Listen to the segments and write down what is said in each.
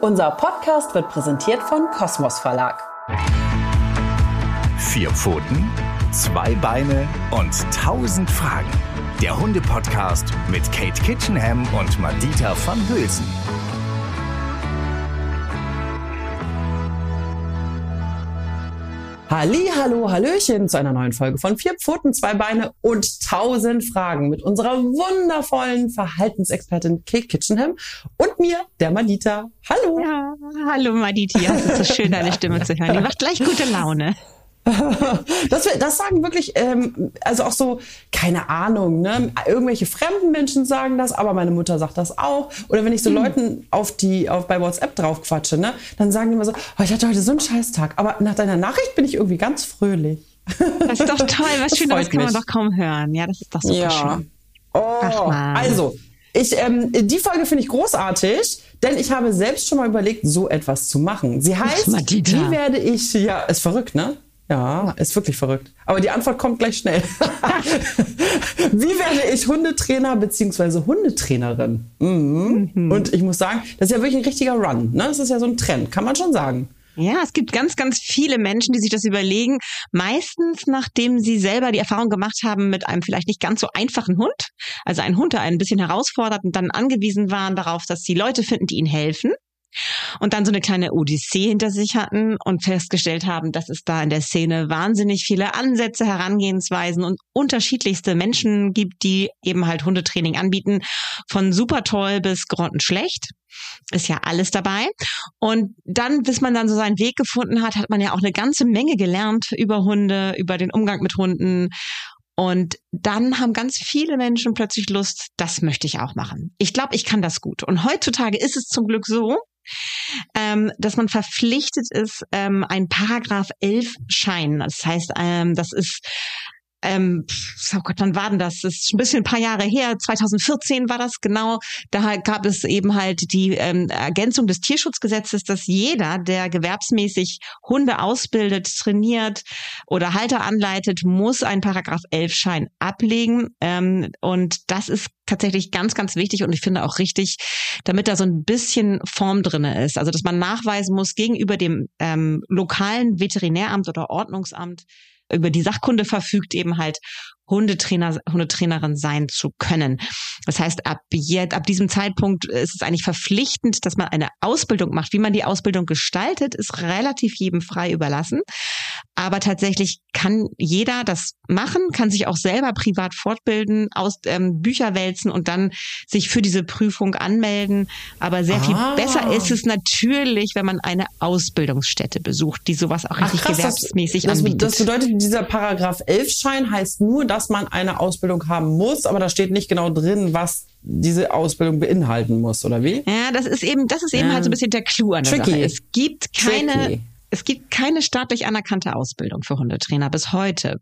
Unser Podcast wird präsentiert von Kosmos Verlag. Vier Pfoten, zwei Beine und tausend Fragen. Der Hunde-Podcast mit Kate Kitchenham und Madita van Hülsen. Halli, hallo, hallöchen zu einer neuen Folge von Vier Pfoten, zwei Beine und tausend Fragen mit unserer wundervollen Verhaltensexpertin Kate Kitchenham und mir, der Madita. Hallo. Ja, hallo Madita. Ja, es ist so schön, deine Stimme zu hören. Die macht gleich gute Laune. Das, das sagen wirklich, ähm, also auch so, keine Ahnung, ne? Irgendwelche fremden Menschen sagen das, aber meine Mutter sagt das auch. Oder wenn ich so mhm. Leuten auf die, auf, bei WhatsApp drauf quatsche, ne? Dann sagen die immer so, oh, ich hatte heute so einen Scheißtag, aber nach deiner Nachricht bin ich irgendwie ganz fröhlich. Das ist doch toll, was schön, das kann man doch kaum hören. Ja, das ist doch super ja. schön. Oh, also, ich, ähm, die Folge finde ich großartig, denn ich habe selbst schon mal überlegt, so etwas zu machen. Sie heißt, wie werde ich, ja, ist verrückt, ne? Ja, ist wirklich verrückt. Aber die Antwort kommt gleich schnell. Wie werde ich Hundetrainer bzw. Hundetrainerin? Mhm. Mhm. Und ich muss sagen, das ist ja wirklich ein richtiger Run. Ne? Das ist ja so ein Trend, kann man schon sagen. Ja, es gibt ganz, ganz viele Menschen, die sich das überlegen. Meistens, nachdem sie selber die Erfahrung gemacht haben mit einem vielleicht nicht ganz so einfachen Hund. Also ein Hund, der ein bisschen herausfordert und dann angewiesen waren darauf, dass sie Leute finden, die ihnen helfen und dann so eine kleine Odyssee hinter sich hatten und festgestellt haben, dass es da in der Szene wahnsinnig viele Ansätze, Herangehensweisen und unterschiedlichste Menschen gibt, die eben halt Hundetraining anbieten, von super toll bis grottenschlecht. Ist ja alles dabei. Und dann, bis man dann so seinen Weg gefunden hat, hat man ja auch eine ganze Menge gelernt über Hunde, über den Umgang mit Hunden und dann haben ganz viele Menschen plötzlich Lust, das möchte ich auch machen. Ich glaube, ich kann das gut. Und heutzutage ist es zum Glück so, ähm, dass man verpflichtet ist, ähm, ein Paragraph 11 Schein. Das heißt, ähm, das ist ähm, oh Gott, wann war denn das? Das ist ein bisschen ein paar Jahre her. 2014 war das genau. Da gab es eben halt die ähm, Ergänzung des Tierschutzgesetzes, dass jeder, der gewerbsmäßig Hunde ausbildet, trainiert oder Halter anleitet, muss einen Paragraph 11 Schein ablegen. Ähm, und das ist tatsächlich ganz, ganz wichtig und ich finde auch richtig, damit da so ein bisschen Form drinne ist. Also, dass man nachweisen muss gegenüber dem ähm, lokalen Veterinäramt oder Ordnungsamt, über die Sachkunde verfügt, eben halt Hundetrainer, Hundetrainerin sein zu können. Das heißt, ab, jetzt, ab diesem Zeitpunkt ist es eigentlich verpflichtend, dass man eine Ausbildung macht. Wie man die Ausbildung gestaltet, ist relativ jedem frei überlassen. Aber tatsächlich kann jeder das machen, kann sich auch selber privat fortbilden, aus ähm, Bücher wälzen und dann sich für diese Prüfung anmelden. Aber sehr viel ah. besser ist es natürlich, wenn man eine Ausbildungsstätte besucht, die sowas auch richtig Ach, krass, gewerbsmäßig das, anbietet. Das bedeutet, dieser Paragraph 11 Schein heißt nur, dass man eine Ausbildung haben muss, aber da steht nicht genau drin, was diese Ausbildung beinhalten muss, oder wie? Ja, das ist eben, das ist eben ja. halt so ein bisschen der Clou an der Tricky. Sache. Es gibt keine, Tricky. Es gibt keine staatlich anerkannte Ausbildung für Hundetrainer bis heute.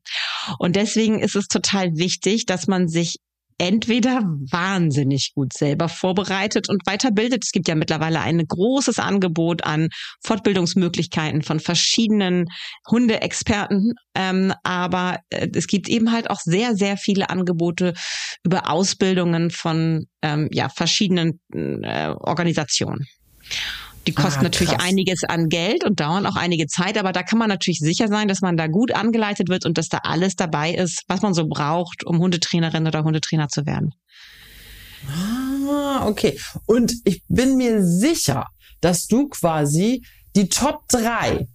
Und deswegen ist es total wichtig, dass man sich entweder wahnsinnig gut selber vorbereitet und weiterbildet. Es gibt ja mittlerweile ein großes Angebot an Fortbildungsmöglichkeiten von verschiedenen Hundeexperten. Ähm, aber äh, es gibt eben halt auch sehr, sehr viele Angebote über Ausbildungen von ähm, ja, verschiedenen äh, Organisationen. Die kosten ah, natürlich einiges an Geld und dauern auch einige Zeit, aber da kann man natürlich sicher sein, dass man da gut angeleitet wird und dass da alles dabei ist, was man so braucht, um Hundetrainerin oder Hundetrainer zu werden. Ah, okay. Und ich bin mir sicher, dass du quasi die Top 3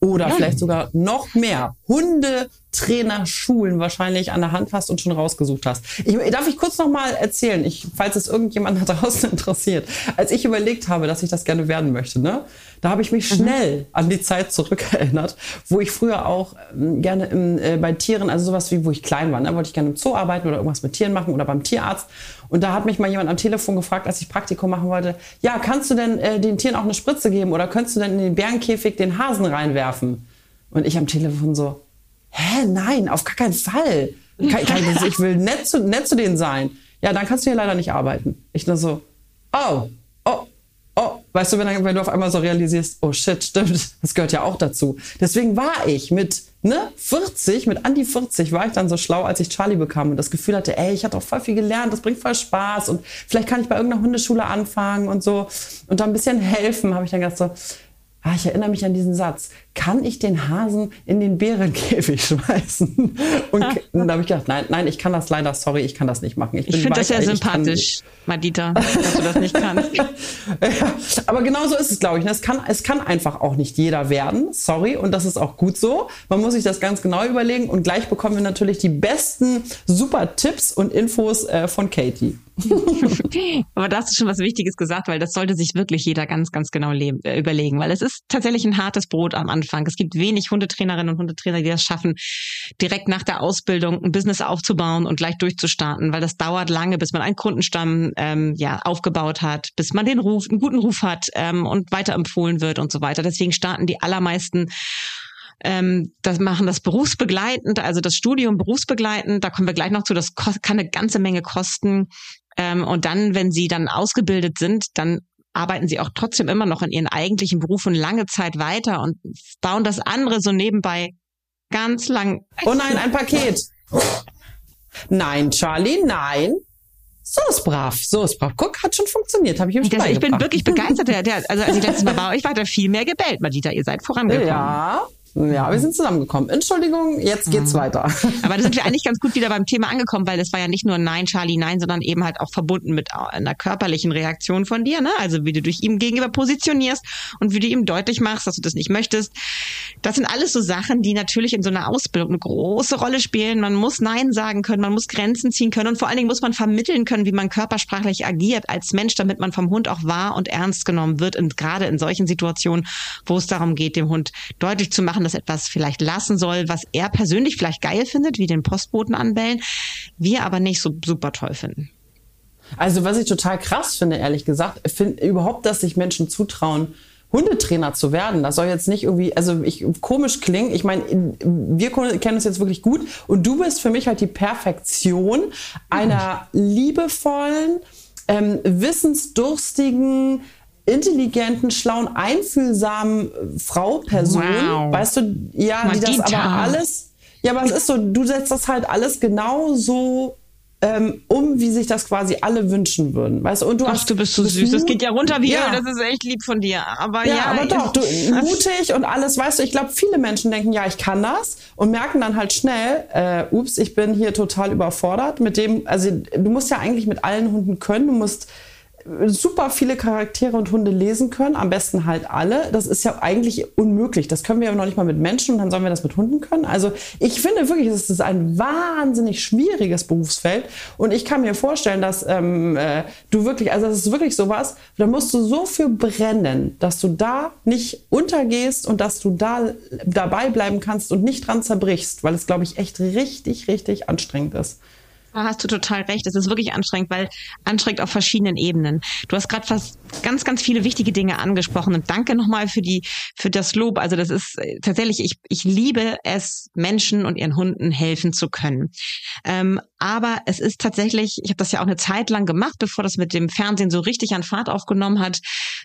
oder ja. vielleicht sogar noch mehr Hundetrainerschulen wahrscheinlich an der Hand hast und schon rausgesucht hast. Ich, darf ich kurz noch mal erzählen, ich, falls es irgendjemand da draußen interessiert, als ich überlegt habe, dass ich das gerne werden möchte, ne, da habe ich mich mhm. schnell an die Zeit zurückerinnert, wo ich früher auch ähm, gerne im, äh, bei Tieren, also sowas wie, wo ich klein war, ne, wollte ich gerne im Zoo arbeiten oder irgendwas mit Tieren machen oder beim Tierarzt. Und da hat mich mal jemand am Telefon gefragt, als ich Praktikum machen wollte, ja, kannst du denn äh, den Tieren auch eine Spritze geben oder könntest du denn in den Bärenkäfig den Hasen reinwerfen? Und ich am Telefon so, hä, nein, auf gar keinen Fall. Kann, kann ich, ich will nett zu, nett zu denen sein. Ja, dann kannst du hier leider nicht arbeiten. Ich nur so, oh, oh, oh, Weißt du, wenn, wenn du auf einmal so realisierst, oh shit, stimmt, das gehört ja auch dazu. Deswegen war ich mit ne, 40, mit Andi 40 war ich dann so schlau, als ich Charlie bekam und das Gefühl hatte, ey, ich hatte auch voll viel gelernt, das bringt voll Spaß und vielleicht kann ich bei irgendeiner Hundeschule anfangen und so und da ein bisschen helfen, habe ich dann gedacht so, ah, ich erinnere mich an diesen Satz, kann ich den Hasen in den Bärenkäfig schmeißen? Und da habe ich gedacht, nein, nein, ich kann das leider, sorry, ich kann das nicht machen. Ich, ich finde das ja sympathisch, Madita, dass du das nicht kannst. ja, aber genau so ist es, glaube ich. Ne? Es kann, es kann einfach auch nicht jeder werden, sorry, und das ist auch gut so. Man muss sich das ganz genau überlegen und gleich bekommen wir natürlich die besten super Tipps und Infos äh, von Katie. Aber da hast du schon was Wichtiges gesagt, weil das sollte sich wirklich jeder ganz, ganz genau leben, äh, überlegen, weil es ist tatsächlich ein hartes Brot am Anfang. Es gibt wenig Hundetrainerinnen und Hundetrainer, die das schaffen, direkt nach der Ausbildung ein Business aufzubauen und gleich durchzustarten, weil das dauert lange, bis man einen Kundenstamm ähm, ja aufgebaut hat, bis man den Ruf, einen guten Ruf hat ähm, und weiterempfohlen wird und so weiter. Deswegen starten die allermeisten ähm, das machen das berufsbegleitend, also das Studium berufsbegleitend. Da kommen wir gleich noch zu. Das kann eine ganze Menge kosten. Ähm, und dann, wenn sie dann ausgebildet sind, dann arbeiten sie auch trotzdem immer noch in ihren eigentlichen Berufen lange Zeit weiter und bauen das andere so nebenbei ganz lang. Oh nein, ein Paket. Nein, Charlie, nein. So ist brav, so ist brav. Guck, hat schon funktioniert, habe ich ihm schon Ich bin wirklich begeistert. Der, der, also als ich letztes Mal bei euch war, hat er viel mehr gebellt, Madita. Ihr seid vorangekommen. Ja, ja, wir sind zusammengekommen. Entschuldigung, jetzt geht's mhm. weiter. Aber da sind wir eigentlich ganz gut wieder beim Thema angekommen, weil das war ja nicht nur Nein, Charlie, Nein, sondern eben halt auch verbunden mit einer körperlichen Reaktion von dir, ne? Also wie du dich ihm gegenüber positionierst und wie du ihm deutlich machst, dass du das nicht möchtest. Das sind alles so Sachen, die natürlich in so einer Ausbildung eine große Rolle spielen. Man muss Nein sagen können, man muss Grenzen ziehen können und vor allen Dingen muss man vermitteln können, wie man körpersprachlich agiert als Mensch, damit man vom Hund auch wahr und ernst genommen wird. Und gerade in solchen Situationen, wo es darum geht, dem Hund deutlich zu machen, dass etwas vielleicht lassen soll, was er persönlich vielleicht geil findet, wie den Postboten anbellen, wir aber nicht so super toll finden. Also was ich total krass finde, ehrlich gesagt, finde überhaupt, dass sich Menschen zutrauen, Hundetrainer zu werden. Das soll jetzt nicht irgendwie, also ich komisch klingen. Ich meine, wir kennen uns jetzt wirklich gut und du bist für mich halt die Perfektion einer liebevollen, ähm, wissensdurstigen, intelligenten, schlauen, einfühlsamen äh, Frau, Person, wow. weißt du, ja, Madita. die das aber alles, ja, aber es ist so, du setzt das halt alles genau so ähm, um, wie sich das quasi alle wünschen würden, weißt du? Und du Ach, hast, du bist so süß, das geht ja runter wie ja. das ist echt lieb von dir, aber ja. Ja, aber doch, du, mutig und alles, weißt du, ich glaube, viele Menschen denken, ja, ich kann das und merken dann halt schnell, äh, ups, ich bin hier total überfordert mit dem, also du musst ja eigentlich mit allen Hunden können, du musst super viele Charaktere und Hunde lesen können, am besten halt alle. Das ist ja eigentlich unmöglich. Das können wir ja noch nicht mal mit Menschen und dann sollen wir das mit Hunden können. Also ich finde wirklich, es ist ein wahnsinnig schwieriges Berufsfeld und ich kann mir vorstellen, dass ähm, äh, du wirklich, also das ist wirklich sowas, da musst du so viel brennen, dass du da nicht untergehst und dass du da dabei bleiben kannst und nicht dran zerbrichst, weil es, glaube ich, echt richtig, richtig anstrengend ist. Da hast du total recht. Es ist wirklich anstrengend, weil anstrengend auf verschiedenen Ebenen. Du hast gerade fast ganz, ganz viele wichtige Dinge angesprochen und danke nochmal für die, für das Lob. Also das ist äh, tatsächlich, ich, ich liebe es, Menschen und ihren Hunden helfen zu können. Ähm, aber es ist tatsächlich, ich habe das ja auch eine Zeit lang gemacht, bevor das mit dem Fernsehen so richtig an Fahrt aufgenommen hat.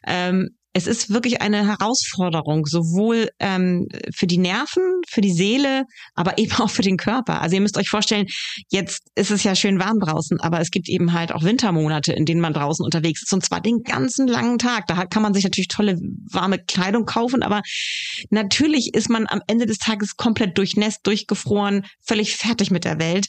Ähm, es ist wirklich eine Herausforderung, sowohl ähm, für die Nerven, für die Seele, aber eben auch für den Körper. Also ihr müsst euch vorstellen, jetzt ist es ja schön warm draußen, aber es gibt eben halt auch Wintermonate, in denen man draußen unterwegs ist und zwar den ganzen langen Tag. Da kann man sich natürlich tolle warme Kleidung kaufen, aber natürlich ist man am Ende des Tages komplett durchnässt, durchgefroren, völlig fertig mit der Welt.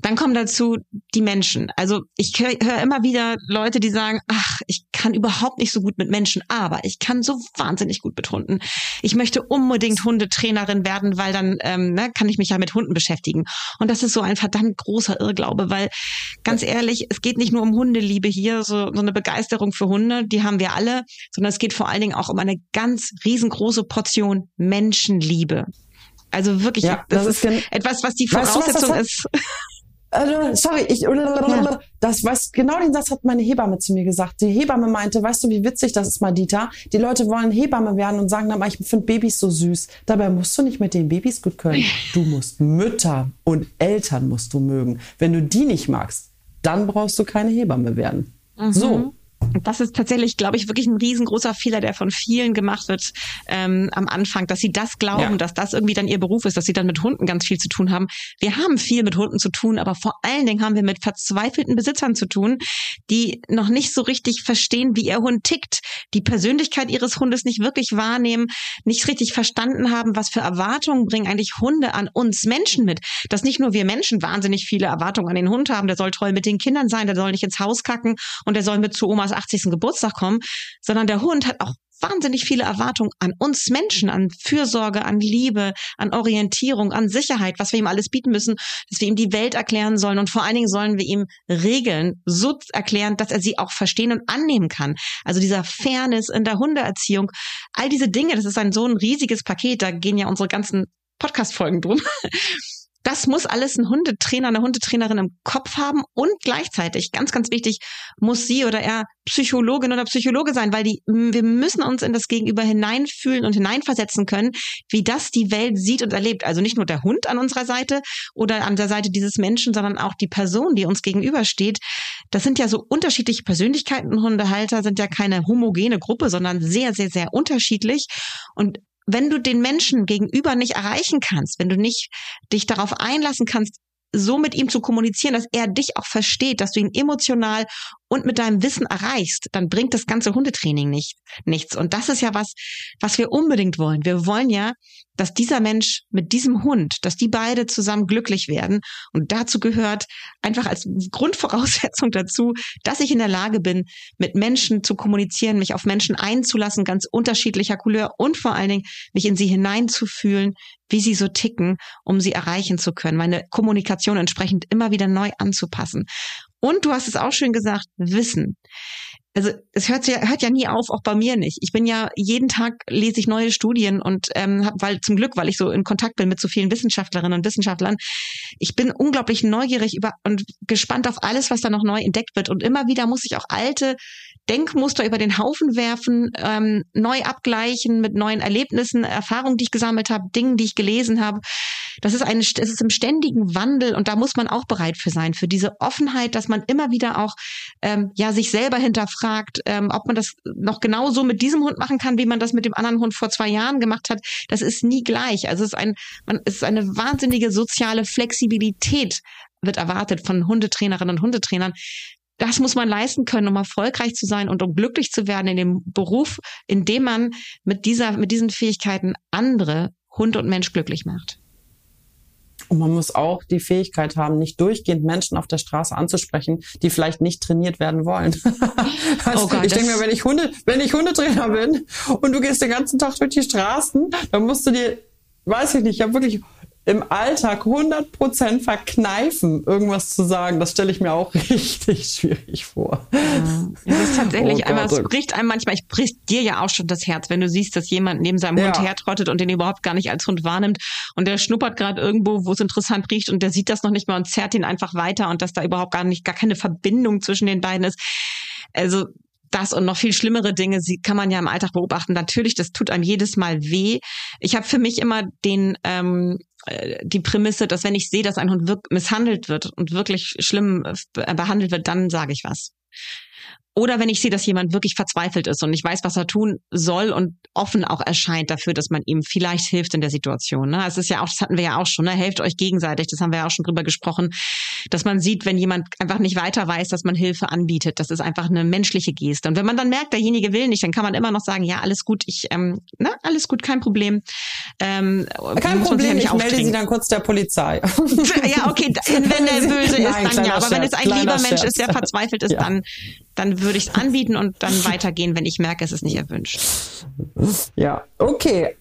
Dann kommen dazu die Menschen. Also ich höre hör immer wieder Leute, die sagen, ach, ich kann überhaupt nicht so gut mit Menschen, aber ich kann so wahnsinnig gut mit Hunden. Ich möchte unbedingt Hundetrainerin werden, weil dann ähm, ne, kann ich mich ja mit Hunden beschäftigen. Und das ist so ein verdammt großer Irrglaube, weil ganz ehrlich, es geht nicht nur um Hundeliebe hier, so, so eine Begeisterung für Hunde, die haben wir alle, sondern es geht vor allen Dingen auch um eine ganz riesengroße Portion Menschenliebe. Also wirklich, ja, das, das, ist etwas, was die Voraussetzung weißt du, ist. Also, sorry, ich, ja. das weiß, genau den Satz hat meine Hebamme zu mir gesagt. Die Hebamme meinte, weißt du, wie witzig das ist, Madita? Die Leute wollen Hebamme werden und sagen dann, ich finde Babys so süß. Dabei musst du nicht mit den Babys gut können. Du musst Mütter und Eltern musst du mögen. Wenn du die nicht magst, dann brauchst du keine Hebamme werden. Mhm. So. Das ist tatsächlich, glaube ich, wirklich ein riesengroßer Fehler, der von vielen gemacht wird ähm, am Anfang, dass sie das glauben, ja. dass das irgendwie dann ihr Beruf ist, dass sie dann mit Hunden ganz viel zu tun haben. Wir haben viel mit Hunden zu tun, aber vor allen Dingen haben wir mit verzweifelten Besitzern zu tun, die noch nicht so richtig verstehen, wie ihr Hund tickt, die Persönlichkeit ihres Hundes nicht wirklich wahrnehmen, nicht richtig verstanden haben, was für Erwartungen bringen eigentlich Hunde an uns Menschen mit. Dass nicht nur wir Menschen wahnsinnig viele Erwartungen an den Hund haben, der soll toll mit den Kindern sein, der soll nicht ins Haus kacken und der soll mit zu Omas 80. Geburtstag kommen, sondern der Hund hat auch wahnsinnig viele Erwartungen an uns Menschen, an Fürsorge, an Liebe, an Orientierung, an Sicherheit, was wir ihm alles bieten müssen, dass wir ihm die Welt erklären sollen und vor allen Dingen sollen wir ihm Regeln so erklären, dass er sie auch verstehen und annehmen kann. Also dieser Fairness in der Hundeerziehung, all diese Dinge, das ist ein so ein riesiges Paket, da gehen ja unsere ganzen Podcast-Folgen drum. Das muss alles ein Hundetrainer, eine Hundetrainerin im Kopf haben und gleichzeitig, ganz, ganz wichtig, muss sie oder er Psychologin oder Psychologe sein, weil die, wir müssen uns in das Gegenüber hineinfühlen und hineinversetzen können, wie das die Welt sieht und erlebt. Also nicht nur der Hund an unserer Seite oder an der Seite dieses Menschen, sondern auch die Person, die uns gegenübersteht. Das sind ja so unterschiedliche Persönlichkeiten. Hundehalter sind ja keine homogene Gruppe, sondern sehr, sehr, sehr unterschiedlich. Und wenn du den Menschen gegenüber nicht erreichen kannst, wenn du nicht dich darauf einlassen kannst, so mit ihm zu kommunizieren, dass er dich auch versteht, dass du ihn emotional und mit deinem Wissen erreichst, dann bringt das ganze Hundetraining nicht, nichts. Und das ist ja was, was wir unbedingt wollen. Wir wollen ja, dass dieser Mensch mit diesem Hund, dass die beide zusammen glücklich werden. Und dazu gehört einfach als Grundvoraussetzung dazu, dass ich in der Lage bin, mit Menschen zu kommunizieren, mich auf Menschen einzulassen, ganz unterschiedlicher Couleur und vor allen Dingen mich in sie hineinzufühlen, wie sie so ticken, um sie erreichen zu können, meine Kommunikation entsprechend immer wieder neu anzupassen. Und du hast es auch schön gesagt, Wissen. Also es hört ja, hört ja nie auf, auch bei mir nicht. Ich bin ja jeden Tag lese ich neue Studien und ähm, hab, weil zum Glück, weil ich so in Kontakt bin mit so vielen Wissenschaftlerinnen und Wissenschaftlern, ich bin unglaublich neugierig über und gespannt auf alles, was da noch neu entdeckt wird. Und immer wieder muss ich auch alte Denkmuster über den Haufen werfen, ähm, neu abgleichen mit neuen Erlebnissen, Erfahrungen, die ich gesammelt habe, Dingen, die ich gelesen habe. Das ist ein, es ist im ständigen Wandel und da muss man auch bereit für sein, für diese Offenheit, dass man immer wieder auch ähm, ja sich selber hinterfragt, ähm, ob man das noch genauso mit diesem Hund machen kann, wie man das mit dem anderen Hund vor zwei Jahren gemacht hat. Das ist nie gleich. Also es ist ein, man, es ist eine wahnsinnige soziale Flexibilität wird erwartet von Hundetrainerinnen und Hundetrainern, das muss man leisten können, um erfolgreich zu sein und um glücklich zu werden in dem Beruf, in dem man mit dieser, mit diesen Fähigkeiten andere Hund und Mensch glücklich macht. Und man muss auch die Fähigkeit haben, nicht durchgehend Menschen auf der Straße anzusprechen, die vielleicht nicht trainiert werden wollen. also oh Gott, ich denke mir, wenn ich Hunde, wenn ich Hundetrainer bin und du gehst den ganzen Tag durch die Straßen, dann musst du dir, weiß ich nicht, ich habe wirklich im Alltag 100% verkneifen, irgendwas zu sagen, das stelle ich mir auch richtig schwierig vor. Ja, es ist tatsächlich oh einmal, es bricht einem manchmal, ich bricht dir ja auch schon das Herz, wenn du siehst, dass jemand neben seinem ja. Hund hertrottet und den überhaupt gar nicht als Hund wahrnimmt und der schnuppert gerade irgendwo, wo es interessant riecht und der sieht das noch nicht mal und zerrt ihn einfach weiter und dass da überhaupt gar nicht, gar keine Verbindung zwischen den beiden ist. Also das und noch viel schlimmere Dinge sie, kann man ja im Alltag beobachten. Natürlich, das tut einem jedes Mal weh. Ich habe für mich immer den ähm, äh, die Prämisse, dass wenn ich sehe, dass ein Hund misshandelt wird und wirklich schlimm äh, behandelt wird, dann sage ich was. Oder wenn ich sehe, dass jemand wirklich verzweifelt ist und ich weiß, was er tun soll und offen auch erscheint dafür, dass man ihm vielleicht hilft in der Situation. Ne? Es ist ja auch, das hatten wir ja auch schon, ne? helft euch gegenseitig, das haben wir ja auch schon drüber gesprochen, dass man sieht, wenn jemand einfach nicht weiter weiß, dass man Hilfe anbietet. Das ist einfach eine menschliche Geste. Und wenn man dann merkt, derjenige will nicht, dann kann man immer noch sagen, ja, alles gut, ich, ähm, na, alles gut, kein Problem. Ähm, kein Problem, ja ich melde sie dann kurz der Polizei. ja, okay, wenn der böse ist, Nein, dann ja. Aber wenn es ein lieber Mensch ist, der verzweifelt ist, ja. dann dann würde ich es anbieten und dann weitergehen, wenn ich merke, es ist nicht erwünscht. Ja, okay.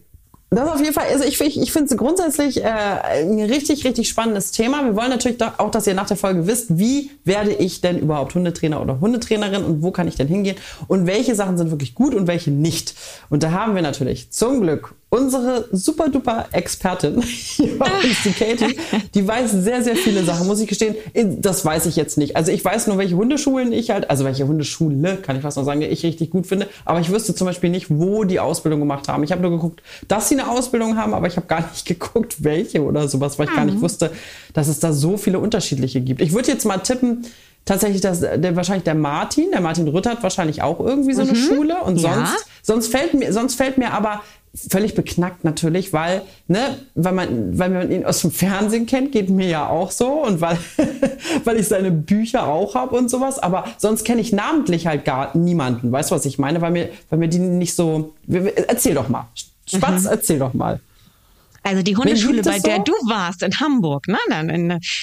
Das auf jeden Fall, also ich, ich, finde es grundsätzlich äh, ein richtig, richtig spannendes Thema. Wir wollen natürlich auch, dass ihr nach der Folge wisst, wie werde ich denn überhaupt Hundetrainer oder Hundetrainerin und wo kann ich denn hingehen und welche Sachen sind wirklich gut und welche nicht. Und da haben wir natürlich zum Glück unsere super duper Expertin, die Katie, die weiß sehr, sehr viele Sachen, muss ich gestehen. Das weiß ich jetzt nicht. Also ich weiß nur, welche Hundeschulen ich halt, also welche Hundeschule, kann ich fast noch sagen, die ich richtig gut finde. Aber ich wüsste zum Beispiel nicht, wo die Ausbildung gemacht haben. Ich habe nur geguckt, dass sie eine Ausbildung haben, aber ich habe gar nicht geguckt, welche oder sowas, weil ich mhm. gar nicht mhm. wusste, dass es da so viele unterschiedliche gibt. Ich würde jetzt mal tippen, tatsächlich das, der, wahrscheinlich der Martin. Der Martin Rütter hat wahrscheinlich auch irgendwie so eine mhm. Schule. Und sonst, ja. sonst fällt mir, sonst fällt mir aber völlig beknackt natürlich, weil, ne, weil man, weil man ihn aus dem Fernsehen kennt, geht mir ja auch so und weil, weil ich seine Bücher auch habe und sowas, aber sonst kenne ich namentlich halt gar niemanden. Weißt du, was ich meine? Weil mir, weil mir die nicht so, erzähl doch mal. Spatz, mhm. erzähl doch mal. Also die Hundeschule, bei der so? du warst in Hamburg, ne?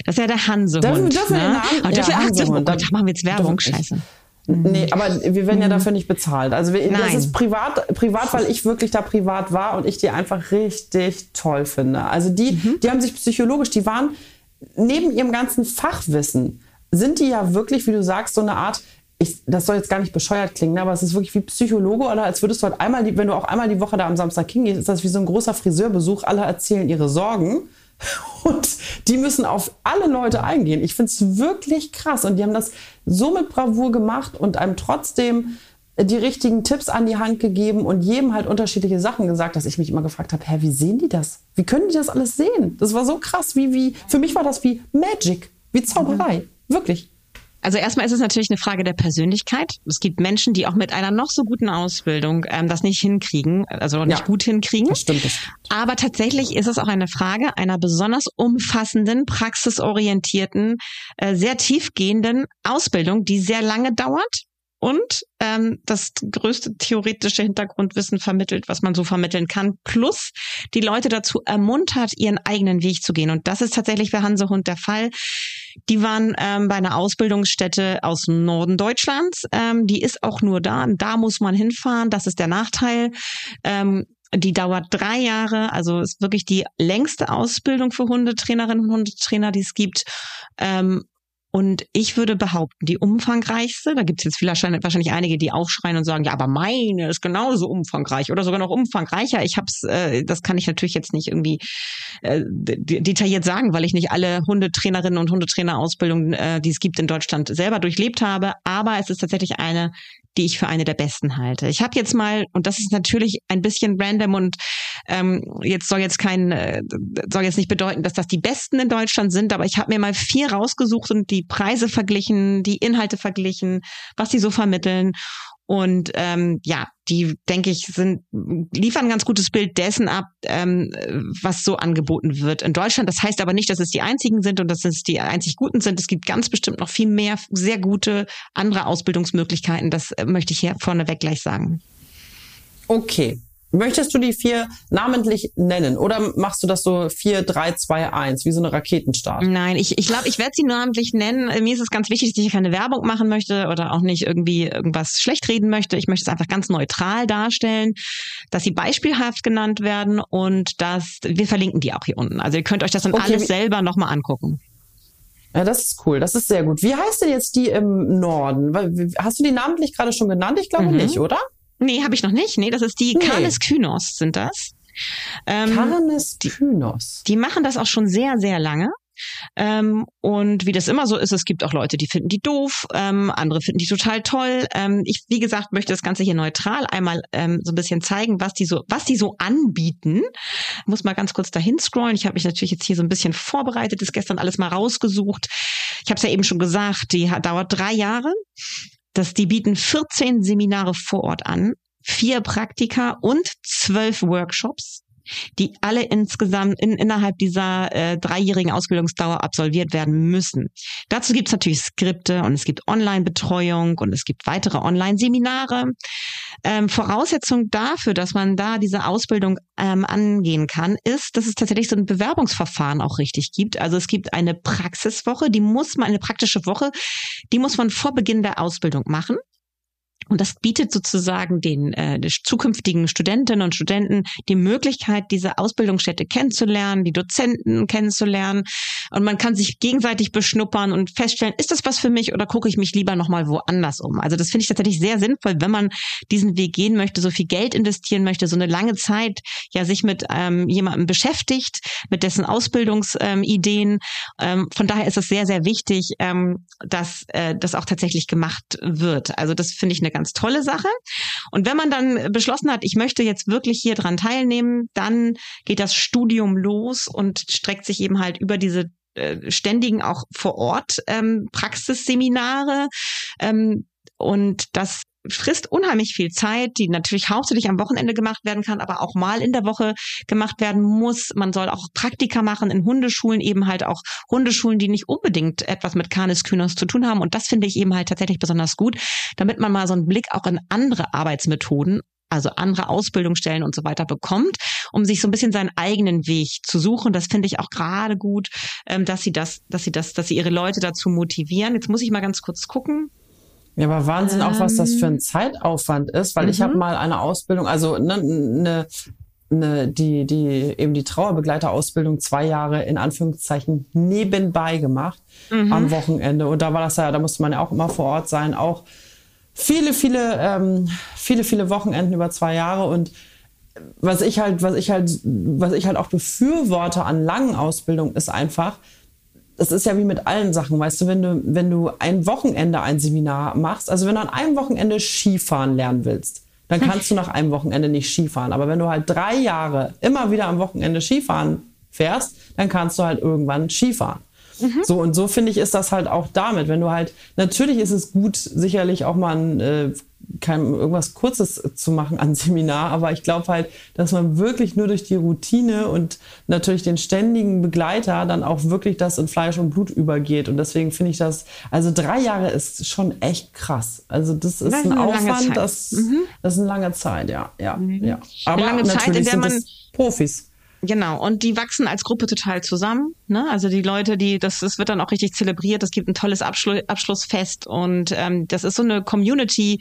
Das ist ja der Hansehund. Dürfen, dürfen ne? wir Namen? Ja, oh da machen wir jetzt Werbung, scheiße. Nee, aber wir werden ja mhm. dafür nicht bezahlt. Also wir, das ist privat, privat, weil ich wirklich da privat war und ich die einfach richtig toll finde. Also die, mhm. die haben sich psychologisch, die waren neben ihrem ganzen Fachwissen, sind die ja wirklich, wie du sagst, so eine Art, ich, das soll jetzt gar nicht bescheuert klingen, aber es ist wirklich wie Psychologe oder als würdest du halt einmal, die, wenn du auch einmal die Woche da am Samstag hingehst, ist das wie so ein großer Friseurbesuch. Alle erzählen ihre Sorgen und die müssen auf alle Leute eingehen. Ich finde es wirklich krass. Und die haben das so mit Bravour gemacht und einem trotzdem die richtigen Tipps an die Hand gegeben und jedem halt unterschiedliche Sachen gesagt, dass ich mich immer gefragt habe, hä, wie sehen die das? Wie können die das alles sehen? Das war so krass, wie, wie, für mich war das wie Magic, wie Zauberei. Wirklich. Also erstmal ist es natürlich eine Frage der Persönlichkeit. Es gibt Menschen, die auch mit einer noch so guten Ausbildung ähm, das nicht hinkriegen, also nicht ja, gut hinkriegen. Das stimmt, das stimmt. Aber tatsächlich ist es auch eine Frage einer besonders umfassenden, praxisorientierten, äh, sehr tiefgehenden Ausbildung, die sehr lange dauert und ähm, das größte theoretische Hintergrundwissen vermittelt, was man so vermitteln kann, plus die Leute dazu ermuntert, ihren eigenen Weg zu gehen. Und das ist tatsächlich bei Hansehund der Fall. Die waren ähm, bei einer Ausbildungsstätte aus dem Norden Deutschlands. Ähm, die ist auch nur da. Da muss man hinfahren. Das ist der Nachteil. Ähm, die dauert drei Jahre, also ist wirklich die längste Ausbildung für Hundetrainerinnen und Hundetrainer, die es gibt. Ähm, und ich würde behaupten, die umfangreichste, da gibt es jetzt vielleicht wahrscheinlich einige, die aufschreien und sagen, ja, aber meine ist genauso umfangreich oder sogar noch umfangreicher. Ich hab's, äh, das kann ich natürlich jetzt nicht irgendwie äh, detailliert sagen, weil ich nicht alle Hundetrainerinnen und Hundetrainerausbildungen, äh, die es gibt in Deutschland, selber durchlebt habe. Aber es ist tatsächlich eine, die ich für eine der besten halte. Ich habe jetzt mal, und das ist natürlich ein bisschen random und ähm, jetzt soll jetzt kein, äh, soll jetzt nicht bedeuten, dass das die besten in Deutschland sind, aber ich habe mir mal vier rausgesucht und die Preise verglichen, die Inhalte verglichen, was sie so vermitteln. Und ähm, ja, die, denke ich, sind, liefern ein ganz gutes Bild dessen ab, ähm, was so angeboten wird in Deutschland. Das heißt aber nicht, dass es die einzigen sind und dass es die einzig guten sind. Es gibt ganz bestimmt noch viel mehr sehr gute andere Ausbildungsmöglichkeiten. Das äh, möchte ich hier vorneweg gleich sagen. Okay, Möchtest du die vier namentlich nennen oder machst du das so vier, drei, zwei, eins, wie so eine Raketenstart? Nein, ich ich, glaube, ich werde sie namentlich nennen. Mir ist es ganz wichtig, dass ich keine Werbung machen möchte oder auch nicht irgendwie irgendwas schlecht reden möchte. Ich möchte es einfach ganz neutral darstellen, dass sie beispielhaft genannt werden und dass wir verlinken die auch hier unten. Also ihr könnt euch das dann okay. alles selber nochmal angucken. Ja, das ist cool. Das ist sehr gut. Wie heißt denn jetzt die im Norden? Hast du die namentlich gerade schon genannt? Ich glaube mhm. nicht, oder? Nee, habe ich noch nicht. Nee, das ist die nee. Carles Kynos sind das. Ähm, Kynos. Die, die machen das auch schon sehr, sehr lange. Ähm, und wie das immer so ist, es gibt auch Leute, die finden die doof, ähm, andere finden die total toll. Ähm, ich, wie gesagt, möchte das Ganze hier neutral einmal ähm, so ein bisschen zeigen, was die so, was die so anbieten. Ich muss mal ganz kurz dahin scrollen. Ich habe mich natürlich jetzt hier so ein bisschen vorbereitet, ist gestern alles mal rausgesucht. Ich habe es ja eben schon gesagt, die dauert drei Jahre dass die bieten 14 Seminare vor Ort an, vier Praktika und zwölf Workshops die alle insgesamt in, innerhalb dieser äh, dreijährigen Ausbildungsdauer absolviert werden müssen. Dazu gibt es natürlich Skripte und es gibt Online-Betreuung und es gibt weitere Online-Seminare. Ähm, Voraussetzung dafür, dass man da diese Ausbildung ähm, angehen kann, ist, dass es tatsächlich so ein Bewerbungsverfahren auch richtig gibt. Also es gibt eine Praxiswoche, die muss man, eine praktische Woche, die muss man vor Beginn der Ausbildung machen. Und das bietet sozusagen den äh, zukünftigen Studentinnen und Studenten die Möglichkeit, diese Ausbildungsstätte kennenzulernen, die Dozenten kennenzulernen. Und man kann sich gegenseitig beschnuppern und feststellen, ist das was für mich oder gucke ich mich lieber nochmal woanders um? Also das finde ich tatsächlich sehr sinnvoll, wenn man diesen Weg gehen möchte, so viel Geld investieren möchte, so eine lange Zeit ja sich mit ähm, jemandem beschäftigt, mit dessen Ausbildungsideen. Ähm, von daher ist es sehr, sehr wichtig, ähm, dass äh, das auch tatsächlich gemacht wird. Also das finde ich eine ganz tolle Sache. Und wenn man dann beschlossen hat, ich möchte jetzt wirklich hier dran teilnehmen, dann geht das Studium los und streckt sich eben halt über diese äh, ständigen auch vor Ort ähm, Praxisseminare. Ähm, und das frisst unheimlich viel Zeit, die natürlich hauptsächlich am Wochenende gemacht werden kann, aber auch mal in der Woche gemacht werden muss. Man soll auch Praktika machen in Hundeschulen, eben halt auch Hundeschulen, die nicht unbedingt etwas mit Canis Kynos zu tun haben. Und das finde ich eben halt tatsächlich besonders gut, damit man mal so einen Blick auch in andere Arbeitsmethoden also andere Ausbildungsstellen und so weiter bekommt, um sich so ein bisschen seinen eigenen Weg zu suchen. Das finde ich auch gerade gut, ähm, dass sie das, dass sie das, dass sie ihre Leute dazu motivieren. Jetzt muss ich mal ganz kurz gucken. Ja, aber Wahnsinn ähm, auch, was das für ein ähm, Zeitaufwand ist, weil ich habe mhm. mal eine Ausbildung, also ne, ne, ne, die, die eben die Trauerbegleiterausbildung zwei Jahre in Anführungszeichen nebenbei gemacht mhm. am Wochenende. Und da war das ja, da musste man ja auch immer vor Ort sein, auch viele, viele, ähm, viele, viele Wochenenden über zwei Jahre und was ich halt, was ich halt, was ich halt auch befürworte an langen Ausbildungen ist einfach, das ist ja wie mit allen Sachen, weißt du, wenn du, wenn du ein Wochenende ein Seminar machst, also wenn du an einem Wochenende Skifahren lernen willst, dann kannst du nach einem Wochenende nicht Skifahren. Aber wenn du halt drei Jahre immer wieder am Wochenende Skifahren fährst, dann kannst du halt irgendwann Skifahren. Mhm. So und so finde ich ist das halt auch damit, wenn du halt natürlich ist es gut sicherlich auch mal ein äh, kein, irgendwas Kurzes zu machen an Seminar, aber ich glaube halt, dass man wirklich nur durch die Routine und natürlich den ständigen Begleiter dann auch wirklich das in Fleisch und Blut übergeht. Und deswegen finde ich das, also drei Jahre ist schon echt krass. Also das ist das ein Aufwand, das, mhm. das ist eine lange Zeit, ja. ja, mhm. ja. Aber eine lange Zeit, in der man Profis. Genau, und die wachsen als Gruppe total zusammen. Ne? Also die Leute, die, das, das wird dann auch richtig zelebriert. Es gibt ein tolles Abschlu Abschlussfest und ähm, das ist so eine Community.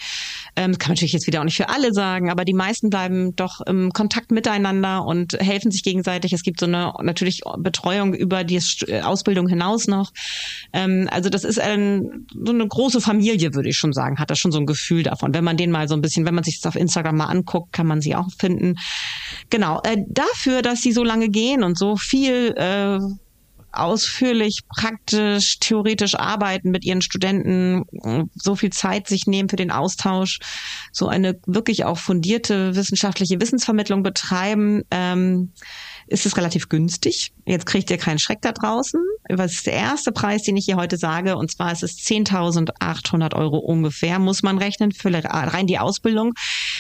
Ähm, kann man natürlich jetzt wieder auch nicht für alle sagen, aber die meisten bleiben doch im Kontakt miteinander und helfen sich gegenseitig. Es gibt so eine natürlich Betreuung über die äh, Ausbildung hinaus noch. Ähm, also das ist ein, so eine große Familie, würde ich schon sagen. Hat das schon so ein Gefühl davon. Wenn man den mal so ein bisschen, wenn man sich das auf Instagram mal anguckt, kann man sie auch finden. Genau. Äh, dafür, dass sie so lange gehen und so viel äh, ausführlich, praktisch, theoretisch arbeiten mit ihren Studenten, so viel Zeit sich nehmen für den Austausch, so eine wirklich auch fundierte wissenschaftliche Wissensvermittlung betreiben. Ähm, ist es relativ günstig. Jetzt kriegt ihr keinen Schreck da draußen. Was ist der erste Preis, den ich hier heute sage? Und zwar ist es 10.800 Euro ungefähr, muss man rechnen, für rein die Ausbildung.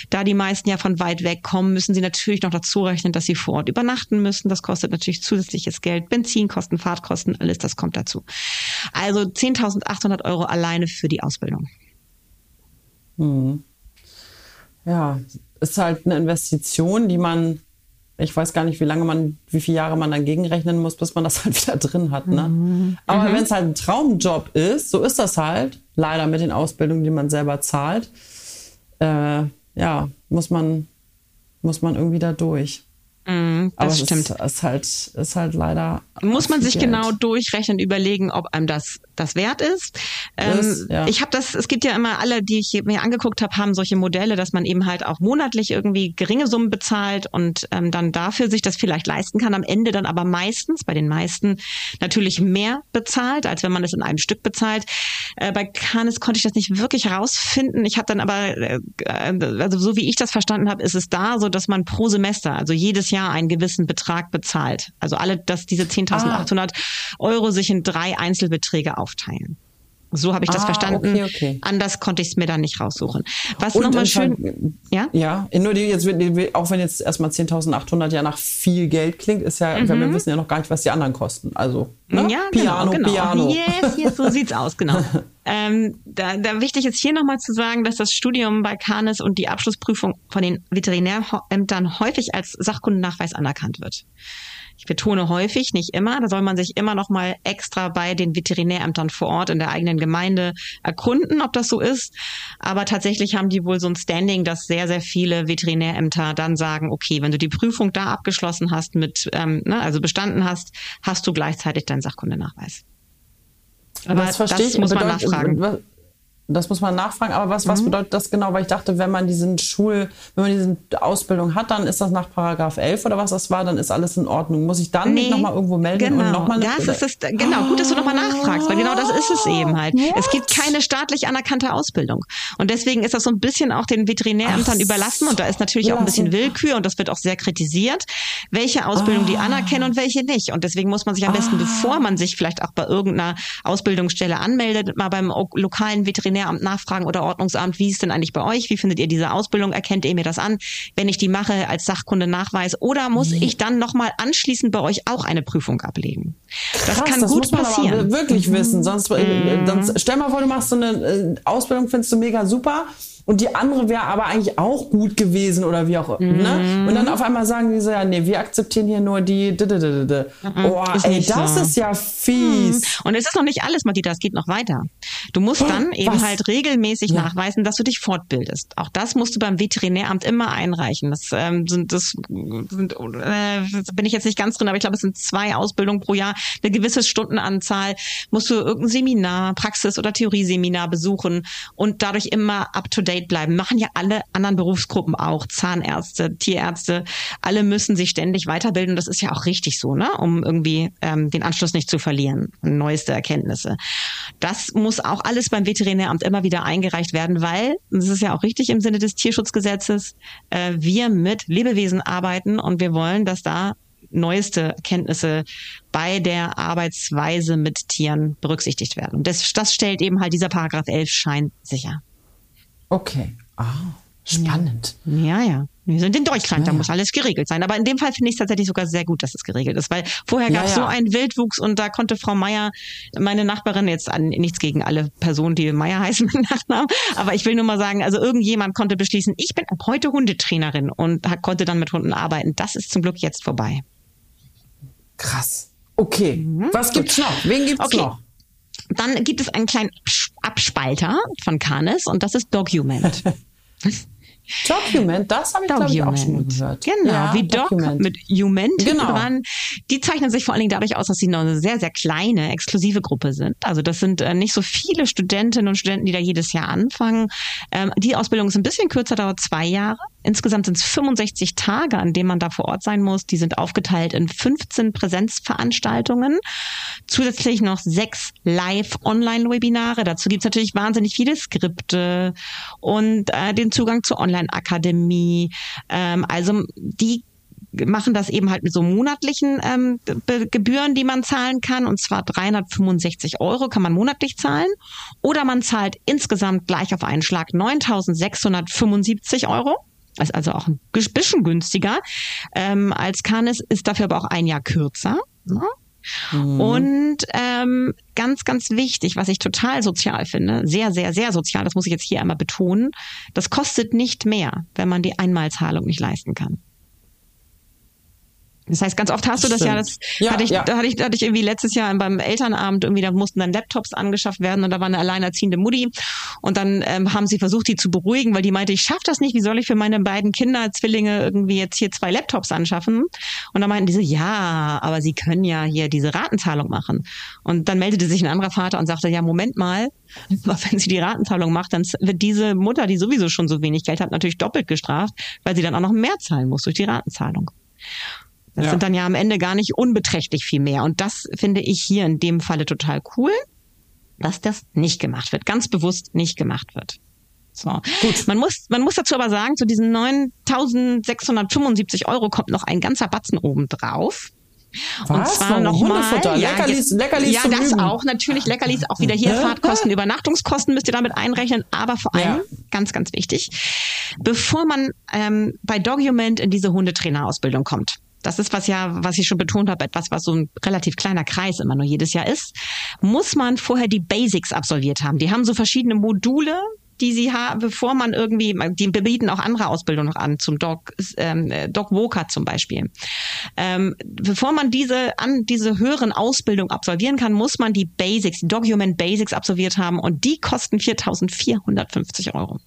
Da die meisten ja von weit weg kommen, müssen sie natürlich noch dazu rechnen, dass sie vor Ort übernachten müssen. Das kostet natürlich zusätzliches Geld. Benzinkosten, Fahrtkosten, alles das kommt dazu. Also 10.800 Euro alleine für die Ausbildung. Hm. Ja, ist halt eine Investition, die man ich weiß gar nicht, wie lange man, wie viele Jahre man dann gegenrechnen muss, bis man das halt wieder drin hat. Ne? Mhm. Aber mhm. wenn es halt ein Traumjob ist, so ist das halt. Leider mit den Ausbildungen, die man selber zahlt. Äh, ja, muss man, muss man irgendwie da durch. Mm, das Aber stimmt. Ist, ist, halt, ist halt leider. Muss man sich Geld. genau durchrechnen, überlegen, ob einem das das wert ist. Ähm, ist ja. Ich habe das, es gibt ja immer alle, die ich mir angeguckt habe, haben solche Modelle, dass man eben halt auch monatlich irgendwie geringe Summen bezahlt und ähm, dann dafür sich das vielleicht leisten kann, am Ende dann aber meistens, bei den meisten natürlich mehr bezahlt, als wenn man es in einem Stück bezahlt. Äh, bei Canis konnte ich das nicht wirklich herausfinden. Ich habe dann aber, äh, also so wie ich das verstanden habe, ist es da so, dass man pro Semester, also jedes Jahr einen gewissen Betrag bezahlt. Also alle, dass diese 10.800 ah. Euro sich in drei Einzelbeträge aufteilen. So habe ich das ah, verstanden. Okay, okay. Anders konnte ich es mir dann nicht raussuchen. Was nochmal schön, ja? Ja, nur die jetzt, auch wenn jetzt erstmal 10.800 ja nach viel Geld klingt, ist ja, mhm. wir wissen ja noch gar nicht, was die anderen kosten. Also, ne? ja, Piano, genau, genau. Piano. Yes, yes, so sieht's aus, genau. ähm, da, da wichtig ist hier nochmal zu sagen, dass das Studium bei Canis und die Abschlussprüfung von den Veterinärämtern häufig als Sachkundennachweis anerkannt wird. Ich betone häufig, nicht immer. Da soll man sich immer noch mal extra bei den Veterinärämtern vor Ort in der eigenen Gemeinde erkunden, ob das so ist. Aber tatsächlich haben die wohl so ein Standing, dass sehr, sehr viele Veterinärämter dann sagen, okay, wenn du die Prüfung da abgeschlossen hast, mit, ähm, ne, also bestanden hast, hast du gleichzeitig deinen Sachkundenachweis. Aber das, das muss man nachfragen. Das muss man nachfragen. Aber was, was Mhm. bedeutet das genau? Weil ich dachte, wenn man diesen Schul, wenn man diese Ausbildung hat, dann ist das nach Paragraph 11 oder was das war, dann ist alles in Ordnung. Muss ich dann mich nochmal irgendwo melden genau. und nochmal das ist es, genau, gut, dass du nochmal nachfragst, weil genau das ist es eben halt. Es gibt keine staatlich anerkannte Ausbildung. Und deswegen ist das so ein bisschen auch den Veterinärämtern Ach überlassen und da ist natürlich auch ein bisschen. Willkür und das wird auch sehr kritisiert, welche Ausbildung die anerkennen und welche nicht. Und deswegen muss man sich am besten, bevor man sich vielleicht auch bei irgendeiner Ausbildungsstelle anmeldet, mal beim lokalen Veterinäramt nachfragen oder Ordnungsamt, wie ist denn eigentlich bei euch? Wie findet ihr diese Ausbildung? Erkennt ihr mir das an, wenn ich die mache als Sachkunde Nachweis? Oder muss ich dann nochmal anschließend bei euch auch eine Prüfung ablegen? Das Krass, kann das gut muss man passieren. Mhm. aber wirklich wissen. Sonst, äh, sonst stell mal vor, du machst so eine äh, Ausbildung, findest du mega super. Und die andere wäre aber eigentlich auch gut gewesen oder wie auch Mhm. ne? Und dann auf einmal sagen die so, ja, nee, wir akzeptieren hier nur die. d. Oh, ey, das so. ist ja fies. Und es ist noch nicht alles, Matita, es geht noch weiter. Du musst dann eben was? halt regelmäßig Ja. nachweisen, dass du dich fortbildest. Auch das musst du beim Veterinäramt immer einreichen. Das ähm, sind, das sind, äh, bin ich jetzt nicht ganz drin, aber ich glaube, es sind zwei Ausbildungen pro Jahr, eine gewisse Stundenanzahl. Musst du irgendein Seminar, Praxis- oder Theorieseminar besuchen und dadurch immer up to date bleiben. Machen ja alle anderen Berufsgruppen auch. Zahnärzte, Tierärzte, alle müssen sich ständig weiterbilden. Das ist ja auch richtig so, ne? Um irgendwie ähm, den Anschluss nicht zu verlieren. Neueste Erkenntnisse. Das muss auch alles beim Veterinäramt immer wieder eingereicht werden, weil, das ist ja auch richtig im Sinne des Tierschutzgesetzes, äh, wir mit Lebewesen arbeiten und wir wollen, dass da neueste Erkenntnisse bei der Arbeitsweise mit Tieren berücksichtigt werden. Und das, das stellt eben halt dieser Paragraph 11 Schein sicher. Okay. Ah, spannend. Ja, ja. Wir sind in Deutschland, da Ja, ja. muss alles geregelt sein. Aber in dem Fall finde ich es tatsächlich sogar sehr gut, dass es geregelt ist, weil vorher Ja, gab es ja. so einen Wildwuchs und da konnte Frau Meier, meine Nachbarin, jetzt an, nichts gegen alle Personen, die Meier heißen mit Nachnamen, aber ich will nur mal sagen, also irgendjemand konnte beschließen, ich bin ab heute Hundetrainerin und konnte dann mit Hunden arbeiten. Das ist zum Glück jetzt vorbei. Krass. Okay. Was gibt's noch? Wen gibt's Mhm. Okay. noch? Dann gibt es einen kleinen Abs- Abspalter von Canis und das ist Document. Document, das habe ich, glaube ich, auch schon gehört. Genau, Ja, wie Doc Document. mit hinten Genau. dran. Die zeichnen sich vor allen Dingen dadurch aus, dass sie noch eine sehr, sehr kleine, exklusive Gruppe sind. Also das sind äh, nicht so viele Studentinnen und Studenten, die da jedes Jahr anfangen. Ähm, die Ausbildung ist ein bisschen kürzer, dauert zwei Jahre. Insgesamt sind es 65 Tage, an denen man da vor Ort sein muss. Die sind aufgeteilt in 15 Präsenzveranstaltungen. Zusätzlich noch sechs Live-Online-Webinare. Dazu gibt's natürlich wahnsinnig viele Skripte und äh, den Zugang zur Online-Akademie. Ähm, also die machen das eben halt mit so monatlichen ähm, Gebühren, die man zahlen kann. Und zwar 365 Euro kann man monatlich zahlen. Oder man zahlt insgesamt gleich auf einen Schlag 9.675 Euro. Das ist also auch ein bisschen günstiger. Ähm, als Canis ist dafür aber auch ein Jahr kürzer. Ne? Und ähm, ganz, ganz wichtig, was ich total sozial finde, sehr, sehr, sehr sozial, das muss ich jetzt hier einmal betonen, das kostet nicht mehr, wenn man die Einmalzahlung nicht leisten kann. Das heißt, ganz oft hast du das ja, das Ja, hatte ich, ja. da hatte ich, da hatte ich irgendwie letztes Jahr beim Elternabend irgendwie, da mussten dann Laptops angeschafft werden und da war eine alleinerziehende Mutti und dann ähm, haben sie versucht, die zu beruhigen, weil die meinte, ich schaff das nicht, wie soll ich für meine beiden Kinder, Zwillinge irgendwie jetzt hier zwei Laptops anschaffen? Und dann meinten die so, ja, aber sie können ja hier diese Ratenzahlung machen. Und dann meldete sich ein anderer Vater und sagte, ja, Moment mal, wenn sie die Ratenzahlung macht, dann wird diese Mutter, die sowieso schon so wenig Geld hat, natürlich doppelt gestraft, weil sie dann auch noch mehr zahlen muss durch die Ratenzahlung. Das Ja. sind dann ja am Ende gar nicht unbeträchtlich viel mehr. Und das finde ich hier in dem Falle total cool, dass das nicht gemacht wird, ganz bewusst nicht gemacht wird. So. Gut. Man muss, man muss dazu aber sagen, zu diesen 9.675 Euro kommt noch ein ganzer Batzen oben drauf. Und Was? zwar Noch noch mal, Hundefutter? ja, Leckerlis- Leckerlis ja, das Üben. auch natürlich. Leckerlis auch wieder hier Hä? Fahrtkosten, Übernachtungskosten müsst ihr damit einrechnen. Aber vor allem, Ja. ganz, ganz wichtig, bevor man ähm, bei Document in diese Hundetrainerausbildung kommt. Das ist was ja, was ich schon betont habe, etwas, was so ein relativ kleiner Kreis immer nur jedes Jahr ist, muss man vorher die Basics absolviert haben. Die haben so verschiedene Module, die sie haben, bevor man irgendwie, die bieten auch andere Ausbildungen noch an, zum Doc, ähm, äh, Doc Walker zum Beispiel. Ähm, bevor man diese an diese höheren Ausbildung absolvieren kann, muss man die Basics, die Document Basics absolviert haben und die kosten 4.450 Euro.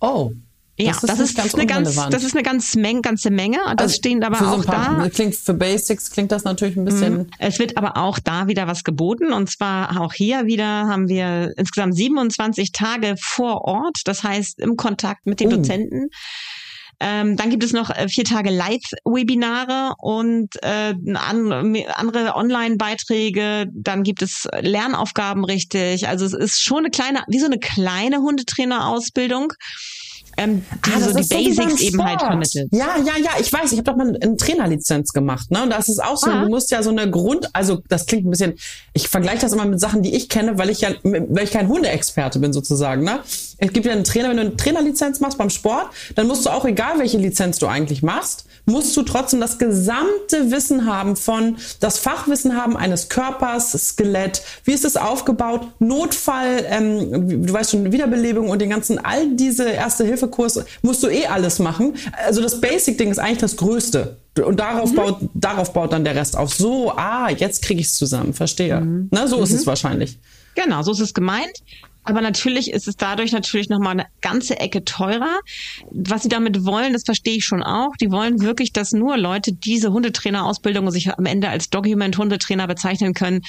Oh. Ja, das ist, das ist, ganz eine, ganz, das ist eine ganz Menge, ganze Menge. Das also stehen aber auch so da. Klingt für Basics klingt das natürlich ein bisschen. Mhm. Es wird aber auch da wieder was geboten und zwar auch hier wieder haben wir insgesamt 27 Tage vor Ort. Das heißt im Kontakt mit den oh. Dozenten. Ähm, dann gibt es noch äh, vier Tage Live-Webinare und äh, andere Online-Beiträge. Dann gibt es Lernaufgaben richtig. Also es ist schon eine kleine, wie so eine kleine Hundetrainer-Ausbildung ähm, die ah, so die Basics so eben halt vermittelt. Ja, ja, ja, ich weiß, ich habe doch mal eine Trainerlizenz gemacht, ne? Und das ist auch so, ah. du musst ja so eine Grund, also das klingt ein bisschen, ich vergleiche das immer mit Sachen, die ich kenne, weil ich ja, weil ich kein Hundeexperte bin sozusagen, ne? Es gibt ja einen Trainer, wenn du eine Trainerlizenz machst beim Sport, dann musst du auch, egal welche Lizenz du eigentlich machst, musst du trotzdem das gesamte Wissen haben von, das Fachwissen haben eines Körpers, Skelett, wie ist es aufgebaut, Notfall, ähm, du weißt schon, Wiederbelebung und den ganzen, all diese Erste-Hilfe-Kurs musst du eh alles machen. Also das Basic-Ding ist eigentlich das Größte. Und darauf, mhm. baut, darauf baut dann der Rest auf. So, ah, jetzt kriege ich es zusammen, verstehe. Mhm. Na, so mhm. ist es wahrscheinlich. Genau, so ist es gemeint. Aber natürlich ist es dadurch natürlich nochmal eine ganze Ecke teurer. Was sie damit wollen, das verstehe ich schon auch. Die wollen wirklich, dass nur Leute diese Hundetrainerausbildung sich am Ende als Document-Hundetrainer bezeichnen können,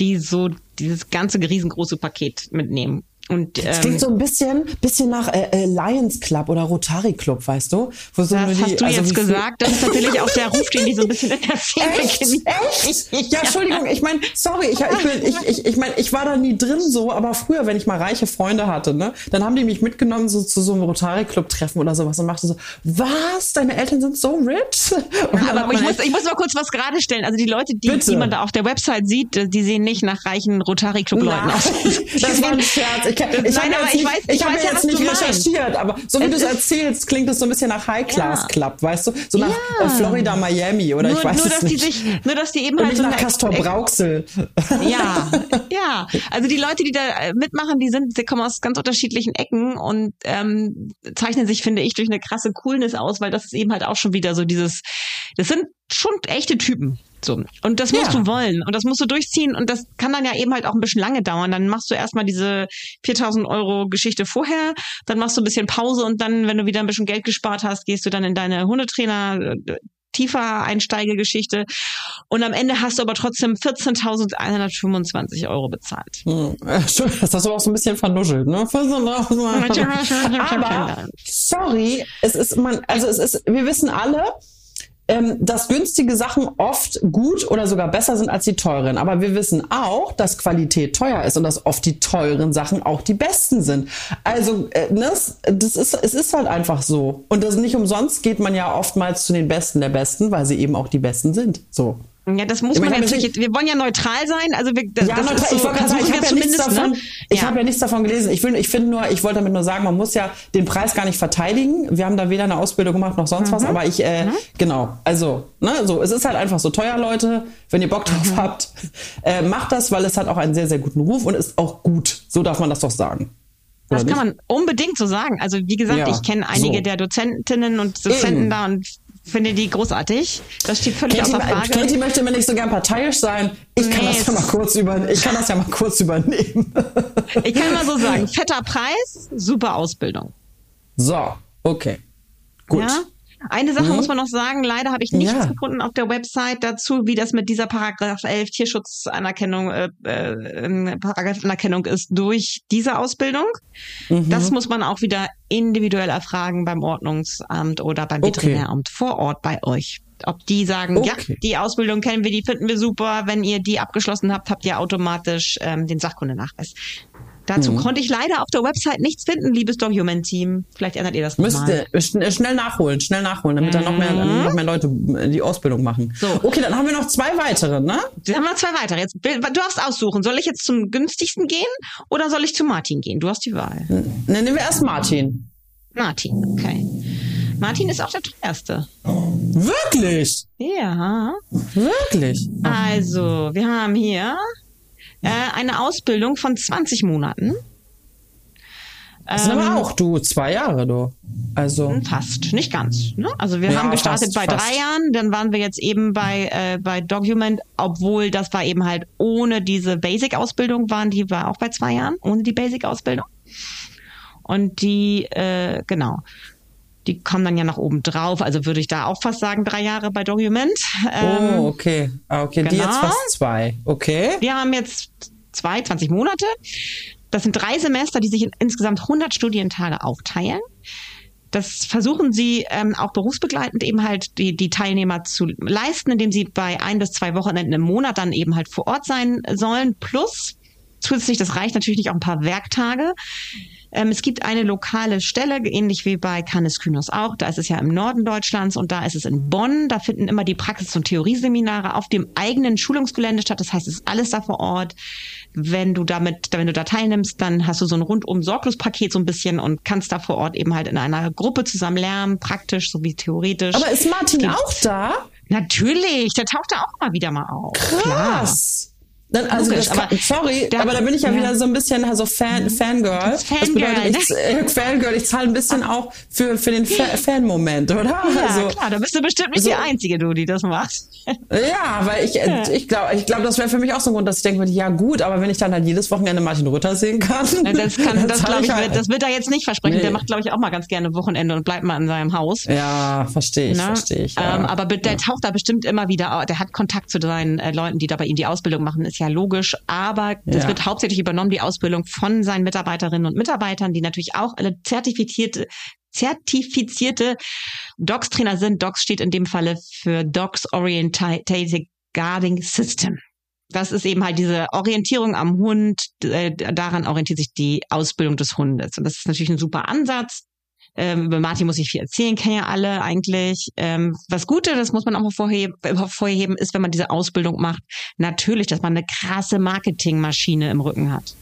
die so dieses ganze riesengroße Paket mitnehmen. Und, ähm, das klingt so ein bisschen, bisschen nach äh, äh, Lions Club oder Rotary Club, weißt du? Wo so das hast du also jetzt gesagt. Das ist natürlich auch der Ruf, den die so ein bisschen in der Szene Echt? Echt? Ja, Entschuldigung, ich meine, sorry, ich, ich, bin, ich, ich, ich, mein, ich war da nie drin so, aber früher, wenn ich mal reiche Freunde hatte, ne, dann haben die mich mitgenommen so zu so einem Rotary Club Treffen oder sowas und machte so, was, deine Eltern sind so rich? Ja, aber ich muss, ich muss mal kurz was gerade stellen. Also die Leute, die, die man da auf der Website sieht, die sehen nicht nach reichen Rotary Club Leuten aus. Das war ein Scherz. Ich, ich Nein, aber ich weiß, ich, ich weiß ja, jetzt nicht recherchiert, aber so wie du es erzählst, klingt es so ein bisschen nach High Class ja. Club, weißt du? So nach ja. Äh, Florida, Miami oder nur, ich weiß nur, es dass nicht. Die sich, nur, dass die eben Und halt so nach Castor Brauxel. Ja, ja. Also die Leute, die da äh, mitmachen, die sind, die kommen aus ganz unterschiedlichen Ecken und ähm, zeichnen sich, finde ich, durch eine krasse Coolness aus, weil das ist eben halt auch schon wieder so dieses, das sind schon echte Typen. So. Und das musst ja. du wollen und das musst du durchziehen und das kann dann ja eben halt auch ein bisschen lange dauern. Dann machst du erstmal diese 4000 Euro Geschichte vorher, dann machst du ein bisschen Pause und dann, wenn du wieder ein bisschen Geld gespart hast, gehst du dann in deine Hundetrainer äh, tiefer Einsteigegeschichte. Und am Ende hast du aber trotzdem 14.125 Euro bezahlt. Hm. Das hast du auch so ein bisschen vernuschelt, ne? aber, sorry, es ist man, also es ist, wir wissen alle, ähm, dass günstige Sachen oft gut oder sogar besser sind als die teuren. Aber wir wissen auch, dass Qualität teuer ist und dass oft die teuren Sachen auch die besten sind. Also äh, das, ne, das ist, es ist halt einfach so. Und das nicht umsonst geht man ja oftmals zu den Besten der Besten, weil sie eben auch die Besten sind. So. Ja, das muss ich man meine, jetzt Wir wollen ja neutral sein. Also wir, das, ja, das neutral. So, ich, wollte sagen, ich habe ja nichts davon. Ne? Ich ja. habe ja nichts davon gelesen. Ich will, ich finde nur, ich wollte damit nur sagen, man muss ja den Preis gar nicht verteidigen. Wir haben da weder eine Ausbildung gemacht noch sonst mhm. was. Aber ich, äh, mhm. genau. Also, ne, so. Es ist halt einfach so teuer, Leute. Wenn ihr Bock drauf mhm. habt, äh, macht das, weil es hat auch einen sehr, sehr guten Ruf und ist auch gut. So darf man das doch sagen. Das kann man unbedingt so sagen. Also wie gesagt, ja, ich kenne einige so. der Dozentinnen und Dozenten Eben. da und finde die großartig. Das steht völlig Katie, außer Frage. Katie möchte mir nicht so gern parteiisch sein. Ich nee, kann das ja mal kurz über, ich kann das ja mal kurz übernehmen. ich kann mal so sagen, fetter Preis, super Ausbildung. So, okay. Gut. Ja? Eine Sache mhm. muss man noch sagen, leider habe ich nichts ja. gefunden auf der Website dazu, wie das mit dieser Paragraph 11 Tierschutzerkennung äh, äh, Paragraphenerkennung ist durch diese Ausbildung. Mhm. Das muss man auch wieder individuell erfragen beim Ordnungsamt oder beim Veterinäramt okay. vor Ort bei euch. Ob die sagen, okay. ja, die Ausbildung kennen wir, die finden wir super. Wenn ihr die abgeschlossen habt, habt ihr automatisch ähm, den Sachkundenachweis. Dazu mhm. konnte ich leider auf der Website nichts finden, liebes Document-Team. Vielleicht ändert ihr das nochmal. Müsst äh, schnell nachholen, schnell nachholen, damit mhm. dann noch mehr, mhm. noch mehr Leute äh, die Ausbildung machen. So. Okay, dann haben wir noch zwei weitere, ne? Dann haben wir noch zwei weitere. Jetzt, du darfst aussuchen. Soll ich jetzt zum günstigsten gehen oder soll ich zu Martin gehen? Du hast die Wahl. Ne, nehmen wir erst Martin. Martin, okay. Martin ist auch der teuerste. Wirklich? Ja. Wirklich? Also, wir haben hier äh, eine Ausbildung von 20 Monaten. Das sind aber ähm, auch du, zwei Jahre, du. Also. Fast, nicht ganz. Ne? Also wir ja, haben gestartet fast, bei fast. drei Jahren, dann waren wir jetzt eben bei, äh, bei Document, obwohl das war eben halt ohne diese Basic-Ausbildung, waren die war auch bei zwei Jahren, ohne die Basic-Ausbildung. Und die, äh, genau, die kommen dann ja nach oben drauf. Also würde ich da auch fast sagen, drei Jahre bei Document. Ähm, oh, okay. Ah, okay, genau. die jetzt genau. fast zwei. Okay. Wir haben jetzt zwei, 20 Monate. Das sind drei Semester, die sich in insgesamt 100 Studientage aufteilen. Das versuchen sie ähm, auch berufsbegleitend eben halt die, die Teilnehmer zu leisten, indem sie bei ein bis zwei Wochenenden im Monat dann eben halt vor Ort sein sollen. Plus zusätzlich, das reicht natürlich nicht auch ein paar Werktage. Ähm, es gibt eine lokale Stelle, ähnlich wie bei Cannes Kynos auch. Da ist es ja im Norden Deutschlands und da ist es in Bonn. Da finden immer die Praxis- und Theorieseminare auf dem eigenen Schulungsgelände statt. Das heißt, es ist alles da vor Ort. Wenn du damit, wenn du da teilnimmst, dann hast du so ein rundum Sorglospaket so ein bisschen und kannst da vor Ort eben halt in einer Gruppe zusammen lernen, praktisch sowie theoretisch. Aber ist Martin auch da? Natürlich, der taucht da auch mal wieder mal auf. Krass. Klar. Dann, also Logisch, das, aber sorry, da, aber da bin ich ja, ja, wieder so ein bisschen also Fan, Fangirl. Das, Fangirl, das bedeutet, ich, äh, Fangirl, ich zahle ein bisschen auch für, für den Fa Fan-Moment, oder? Ja, also, klar, da bist du bestimmt nicht so, die Einzige, du, die das macht. Ja, weil ich, ja. ich glaube, ich glaub, das wäre für mich auch so ein Grund, dass ich denke, ja gut, aber wenn ich dann halt jedes Wochenende Martin Rütter sehen kann. Das kann, das ich, halt, das wird er jetzt nicht versprechen. Nee. Der macht, glaube ich, auch mal ganz gerne Wochenende und bleibt mal in seinem Haus. Ja, verstehe ich, verstehe ich. Ja. Ähm, aber der taucht da bestimmt immer wieder, der hat Kontakt zu seinen äh, Leuten, die da bei ihm die Ausbildung machen, ist ja logisch. Aber aber das ja. wird hauptsächlich übernommen, die Ausbildung von seinen Mitarbeiterinnen und Mitarbeitern, die natürlich auch alle zertifizierte zertifizierte Docs-Trainer sind. Docs steht in dem Falle für Docs Orientated Guarding System. Das ist eben halt diese Orientierung am Hund. Äh, daran orientiert sich die Ausbildung des Hundes. Und das ist natürlich ein super Ansatz. Ähm, über Martin muss ich viel erzählen, kennen ja alle eigentlich. Ähm, was Gute, das muss man auch mal vorheben, vorheben, ist, wenn man diese Ausbildung macht, natürlich, dass man eine krasse Marketingmaschine im Rücken hat.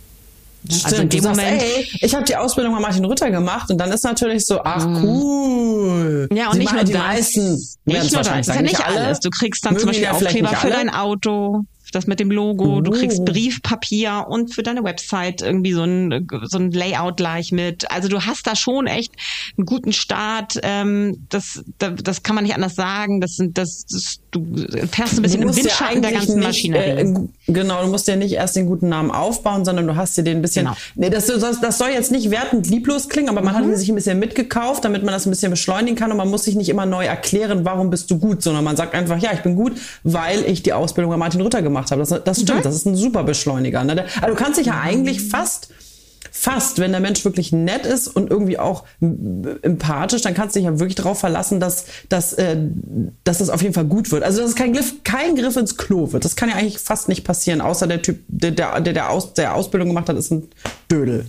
Stimmt, also in dem sagst, Moment, ey, ich habe die Ausbildung bei Martin Rütter gemacht und dann ist natürlich so, ach mhm. cool. Ja, und Sie nicht nur die das, meisten, nicht nur das, das ist ja nicht alles. Du kriegst dann zum Beispiel Aufkleber für dein Auto, das mit dem Logo, oh. du kriegst oh. Briefpapier und für deine Website irgendwie so ein, so ein Layout gleich mit. Also du hast da schon echt einen guten Start. Ähm, das, das, kann man nicht anders sagen. Das sind, das, das du fährst ein bisschen im Windschatten ja der ganzen nicht, Maschinerie. Äh, genau, du musst ja nicht erst den guten Namen aufbauen, sondern du hast dir den ein bisschen. Genau. Nee, das, das, das soll jetzt nicht wertend lieblos klingen, aber man mhm. hat sich ein bisschen mitgekauft, damit man das ein bisschen beschleunigen kann und man muss sich nicht immer neu erklären, warum bist du gut, sondern man sagt einfach, ja, ich bin gut, weil ich die Ausbildung bei Martin Rütter gemacht habe. Das, das stimmt, mhm. das ist ein super Beschleuniger. Ne? Also du kannst dich ja eigentlich fast fast, wenn der Mensch wirklich nett ist und irgendwie auch empathisch, dann kannst du dich ja wirklich darauf verlassen, dass, dass, äh, dass das auf jeden Fall gut wird. Also dass es kein Griff, kein Griff ins Klo wird. Das kann ja eigentlich fast nicht passieren, außer der Typ, der, der, der, Aus, der Ausbildung gemacht hat, ist ein Dödel.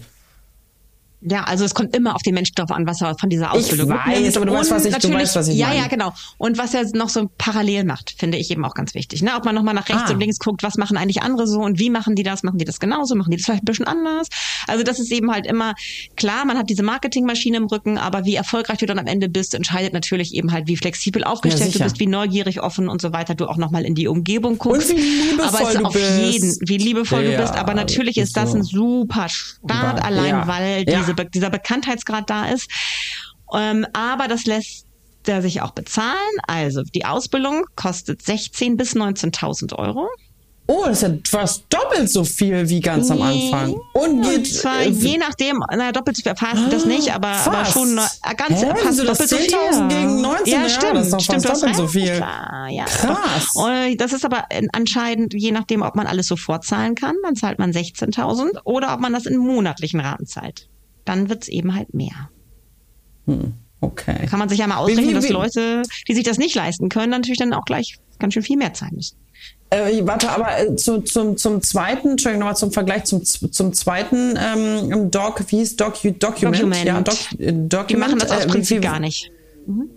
Ja, also es kommt immer auf den Menschen drauf an, was er von dieser Ausbildung ich weiß, mitnimmt. aber du weißt, was ich, du weißt, was ich ja, meine. Ja, ja, genau. Und was er noch so parallel macht, finde ich eben auch ganz wichtig. Ne? Ob man nochmal nach rechts ah. und links guckt, was machen eigentlich andere so und wie machen die das? Machen die das genauso? Machen die das vielleicht ein bisschen anders? Also das ist eben halt immer klar, man hat diese Marketingmaschine im Rücken, aber wie erfolgreich du dann am Ende bist, entscheidet natürlich eben halt, wie flexibel aufgestellt ja, du bist, wie neugierig, offen und so weiter du auch nochmal in die Umgebung guckst. Und wie liebevoll aber es ist auf bist. jeden, wie liebevoll ja, du bist. Aber natürlich ist das so. ein super Start allein, weil diese, dieser Bekanntheit Bekanntheitsgrad da ist. Ähm, aber das lässt der sich auch bezahlen. Also die Ausbildung kostet 16.000 bis 19.000 Euro. Oh, das ist ja fast doppelt so viel wie ganz am Anfang. Und geht zwar äh, je nachdem, na doppelt so viel fast das nicht, aber, aber schon äh, ganz Hä? fast Wieso doppelt so viel. 10.000 gegen 19, ja, stimmt, das ist doch stimmt, fast doppelt so viel. Klar, ja, Krass. Und das ist aber anscheinend je nachdem, ob man alles sofort zahlen kann, dann zahlt man 16.000 oder ob man das in monatlichen Raten zahlt dann wird's eben halt mehr. Hm, okay. Kann man sich ja mal ausrechnen, wie, wie, dass Leute, die sich das nicht leisten können, natürlich dann auch gleich ganz schön viel mehr zahlen müssen. Äh, warte, aber äh, zu, zum, zum zweiten, Entschuldigung, nochmal zum Vergleich zum, zum zweiten ähm, Doc, wie hieß Doc, Document? Document. Ja, Doc, äh, Document. Die machen das aus äh, Prinzip gar nicht. Mhm.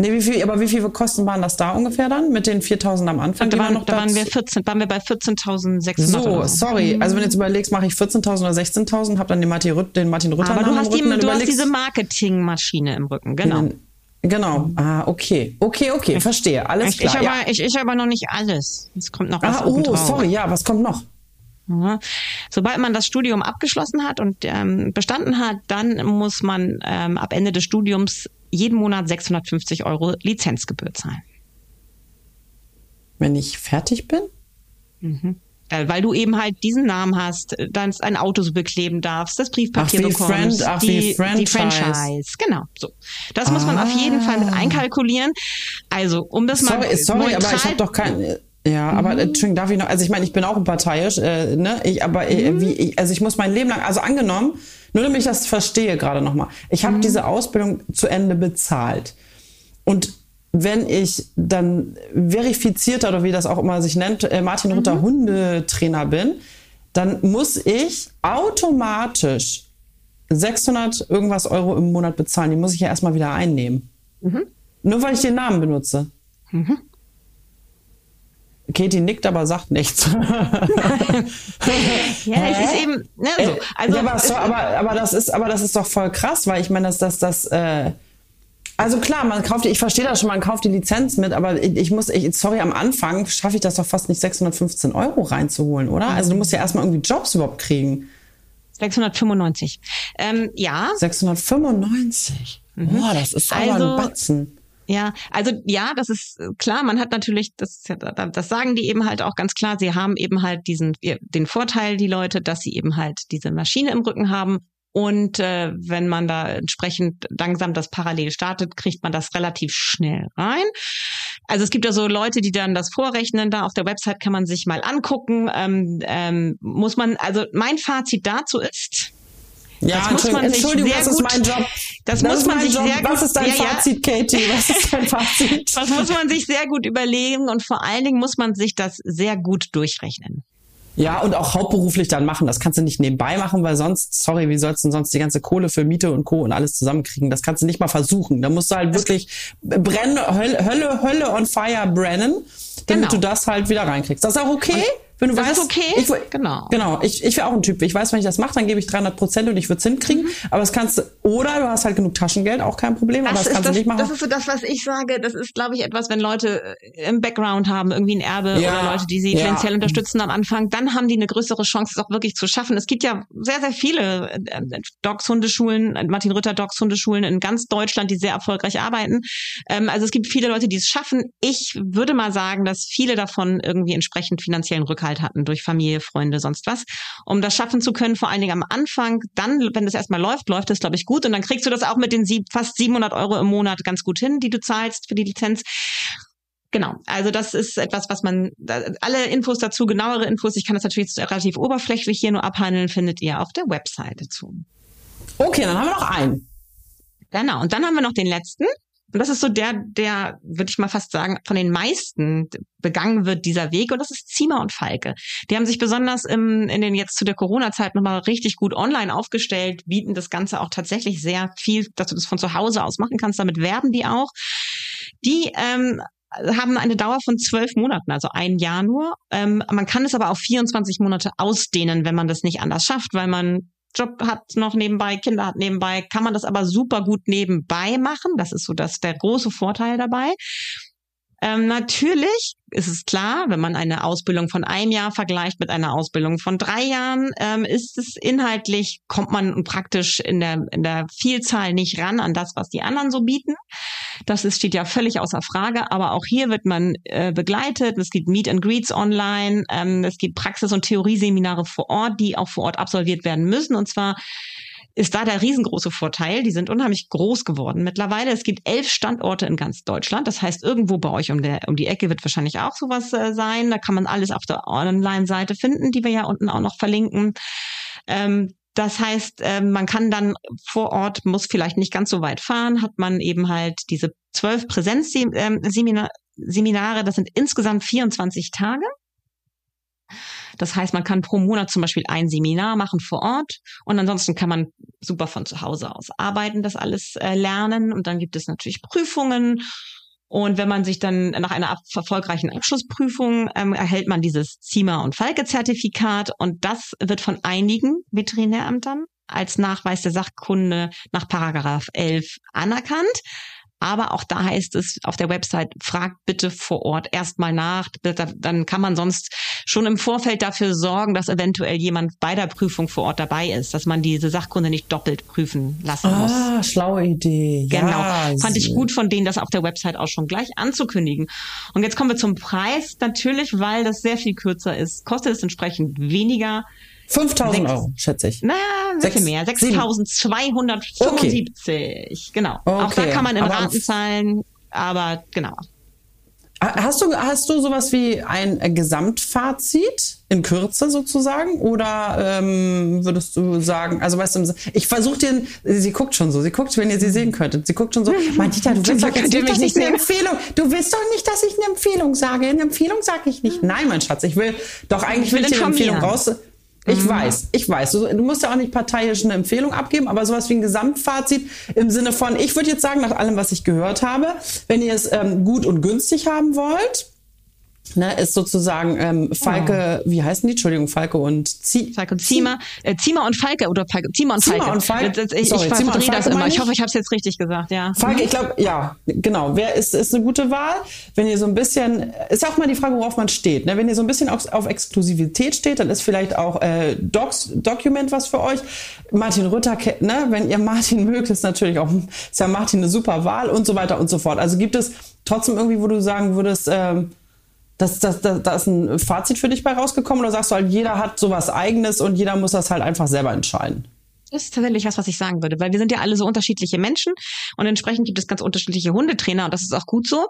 Nee, wie viel, aber wie viele Kosten waren das da ungefähr dann mit den 4000 am Anfang? Da, waren, noch da waren wir 14, waren wir bei 14.600. So, so, sorry. Also wenn du jetzt überlegst, mache ich 14.000 oder 16.000, habe dann den Martin, Rütt, den Martin Rütter Aber du hast, die, du hast diese Marketingmaschine im Rücken, genau. Den, genau. Ah, okay. Okay, okay, verstehe. Alles ich, klar. Ich aber, ja. ich, ich aber noch nicht alles. Es kommt noch was Ah, oh, sorry, ja, was kommt noch? Sobald man das Studium abgeschlossen hat und ähm, bestanden hat, dann muss man ähm, ab Ende des Studiums jeden Monat 650 Euro Lizenzgebühr zahlen. Wenn ich fertig bin? Mhm. Äh, weil du eben halt diesen Namen hast, äh, dann ein Auto so bekleben darfst, das Briefpapier ach, bekommst, Friend, ach, die, Franchise. die Franchise. Genau, so. Das muss man auf jeden Fall mit Ah. einkalkulieren. Also, um das mal Sorry, sorry, aber ich habe doch kein. Ja, aber äh, Entschuldigung, darf ich noch? Also ich meine, ich bin auch unparteiisch, äh, ne? Ich, aber äh, wie, ich, also ich muss mein Leben lang, also angenommen, nur damit ich das verstehe gerade nochmal, ich habe diese Ausbildung zu Ende bezahlt und wenn ich dann verifizierter oder wie das auch immer sich nennt, äh, Martin Rütter Hundetrainer bin, dann muss ich automatisch 600 irgendwas Euro im Monat bezahlen. Die muss ich ja erstmal wieder einnehmen. Nur weil ich den Namen benutze. Katie nickt, aber sagt nichts. Ja, es ist eben, ne, so. Also, ja, aber, so, aber, aber, das ist, aber das ist doch voll krass, weil ich meine, dass das, das, äh, also klar, man kauft, die- ich verstehe das schon, man kauft die Lizenz mit, aber ich, ich muss, ich, sorry, am Anfang schaffe ich das doch fast nicht 615 Euro reinzuholen, oder? Also du musst ja erstmal irgendwie Jobs überhaupt kriegen. 695. Ähm, ja, 695. Boah, das ist aber Also- ein Batzen. Ja, also ja, das ist äh, klar. Man hat natürlich, das, das sagen die eben halt auch ganz klar. Sie haben eben halt diesen den Vorteil, die Leute, dass sie eben halt diese Maschine im Rücken haben. Und äh, wenn man da entsprechend langsam das parallel startet, kriegt man das relativ schnell rein. Also es gibt ja so Leute, die dann das vorrechnen. Da auf der Website kann man sich mal angucken. Ähm, ähm, muss man, also mein Fazit dazu ist, Ja, Das muss man sich Entschuldigung, sehr das ist gut- mein Job. das muss ist man sich Job. sehr Was gut- ist dein Ja, ja. Fazit, Katie? Was ist dein Fazit? das muss man sich sehr gut überlegen und vor allen Dingen muss man sich das sehr gut durchrechnen. Ja, und auch hauptberuflich dann machen. Das kannst du nicht nebenbei machen, weil sonst, sorry, wie sollst du denn sonst die ganze Kohle für Miete und Co. und alles zusammenkriegen? Das kannst du nicht mal versuchen. Da musst du halt wirklich brennen, Hölle, Hölle, Hölle on fire brennen, damit Genau. du das halt wieder reinkriegst. Das ist auch okay, wenn du das weißt. ist okay, Ich, genau. Genau. Ich, ich wäre auch ein Typ. Ich weiß, wenn ich das mache, dann gebe ich 300 Prozent und ich würde es hinkriegen. Mhm. Aber das kannst du, oder du hast halt genug Taschengeld, auch kein Problem, aber das kannst das, du nicht machen. das ist so das, was ich sage. Das ist, glaube ich, etwas, wenn Leute äh, im Background haben, irgendwie ein Erbe Ja, oder Leute, die sie ja. finanziell unterstützen am Anfang, dann haben die eine größere Chance, es auch wirklich zu schaffen. Es gibt ja sehr, sehr viele äh, Docs Hundeschulen, äh, Martin Rütter Docs Hundeschulen in ganz Deutschland, die sehr erfolgreich arbeiten. Ähm, also es gibt viele Leute, die es schaffen. Ich würde mal sagen, dass viele davon irgendwie entsprechend finanziellen Rückhalt hatten durch Familie, Freunde, sonst was, um das schaffen zu können. Vor allen Dingen am Anfang, dann, wenn das erstmal läuft, läuft es, glaube ich, gut und dann kriegst du das auch mit den sieb, fast 700 Euro im Monat ganz gut hin, die du zahlst für die Lizenz. Genau, also das ist etwas, was man, alle Infos dazu, genauere Infos, ich kann das natürlich relativ oberflächlich hier nur abhandeln, findet ihr auf der Webseite zu. Okay, dann haben wir noch einen. Genau, und dann haben wir noch den letzten. Und das ist so der, der, würde ich mal fast sagen, von den meisten begangen wird, dieser Weg. Und das ist Ziemer und Falke. Die haben sich besonders im, in den jetzt zu der Corona-Zeit nochmal richtig gut online aufgestellt, bieten das Ganze auch tatsächlich sehr viel, dass du das von zu Hause aus machen kannst. Damit werben die auch. Die ähm, haben eine Dauer von zwölf Monaten, also ein Jahr nur. Ähm, man kann es aber auf 24 Monate ausdehnen, wenn man das nicht anders schafft, weil man Job hat noch nebenbei, Kinder hat nebenbei, kann man das aber super gut nebenbei machen. Das ist so das der große Vorteil dabei. Ähm, natürlich ist es klar, wenn man eine Ausbildung von einem Jahr vergleicht mit einer Ausbildung von drei Jahren, ähm, ist es inhaltlich, kommt man praktisch in der, in der Vielzahl nicht ran an das, was die anderen so bieten. Das ist, steht ja völlig außer Frage, aber auch hier wird man äh, begleitet. Es gibt Meet and Greets online, ähm, es gibt Praxis- und Theorieseminare vor Ort, die auch vor Ort absolviert werden müssen. Und zwar ist da der riesengroße Vorteil. Die sind unheimlich groß geworden mittlerweile. Es gibt elf Standorte in ganz Deutschland. Das heißt, irgendwo bei euch um, der, um die Ecke wird wahrscheinlich auch sowas äh, sein. Da kann man alles auf der Online-Seite finden, die wir ja unten auch noch verlinken. Ähm, das heißt, ähm, man kann dann vor Ort, muss vielleicht nicht ganz so weit fahren, hat man eben halt diese zwölf Präsenzseminare, das sind insgesamt 24 Tage. Das heißt, man kann pro Monat zum Beispiel ein Seminar machen vor Ort und ansonsten kann man super von zu Hause aus arbeiten, das alles äh, lernen und dann gibt es natürlich Prüfungen und wenn man sich dann nach einer ab erfolgreichen Abschlussprüfung ähm, erhält man dieses Ziemer- und Falke-Zertifikat und das wird von einigen Veterinärämtern als Nachweis der Sachkunde nach Paragraph 11 anerkannt. Aber auch da heißt es auf der Website, fragt bitte vor Ort erstmal nach. Dann kann man sonst schon im Vorfeld dafür sorgen, dass eventuell jemand bei der Prüfung vor Ort dabei ist, dass man diese Sachkunde nicht doppelt prüfen lassen muss. Ah, schlaue Idee. Genau. Ja, Fand ich gut von denen, das auf der Website auch schon gleich anzukündigen. Und jetzt kommen wir zum Preis. Natürlich, weil das sehr viel kürzer ist, kostet es entsprechend weniger. 5000 Euro, schätze ich. Naja, sehr viel mehr. 6275. Okay. Genau. Okay. Auch da kann man in Raten zahlen, aber genau. Hast du, hast du sowas wie ein Gesamtfazit in Kürze sozusagen? Oder ähm, würdest du sagen, also weißt du, ich versuche dir, sie guckt schon so, sie guckt, wenn ihr sie sehen könntet, sie guckt schon so, Martita, du willst doch jetzt nicht, dass ich eine Empfehlung, du willst doch nicht, dass ich eine Empfehlung sage. Eine Empfehlung sage ich nicht. Nein, mein Schatz, ich will doch eigentlich will ich eine Empfehlung raus. Ich mhm. weiß, ich weiß. Du, du, musst ja auch nicht parteiisch eine Empfehlung abgeben, aber sowas wie ein Gesamtfazit im Sinne von, ich würde jetzt sagen, nach allem, was ich gehört habe, wenn ihr es ähm, gut und günstig haben wollt, ne, ist sozusagen ähm, Falke, oh. wie heißen die? Entschuldigung, Falke und Zie Falke und Ziemer. Äh, Ziemer und Falke oder Falke, Ziemer und Falke. Ziemer und Falke. Ich, Sorry, ich verdrehe das immer. Ich hoffe, ich habe es jetzt richtig gesagt, ja. Falke, ich glaube, ja, genau. Wer ist, ist eine gute Wahl? Wenn ihr so ein bisschen, ist auch mal die Frage, worauf man steht. Ne? Wenn ihr so ein bisschen auf, auf Exklusivität steht, dann ist vielleicht auch äh, Docs, Document was für euch. Martin Rütter, ne? wenn ihr Martin mögt, ist natürlich auch, ist ja Martin eine super Wahl und so weiter und so fort. Also gibt es trotzdem irgendwie, wo du sagen würdest, ähm, das, das, das, da ist ein Fazit für dich bei rausgekommen oder sagst du halt, jeder hat sowas eigenes und jeder muss das halt einfach selber entscheiden? Das ist tatsächlich was, was ich sagen würde, weil wir sind ja alle so unterschiedliche Menschen und entsprechend gibt es ganz unterschiedliche Hundetrainer und das ist auch gut so,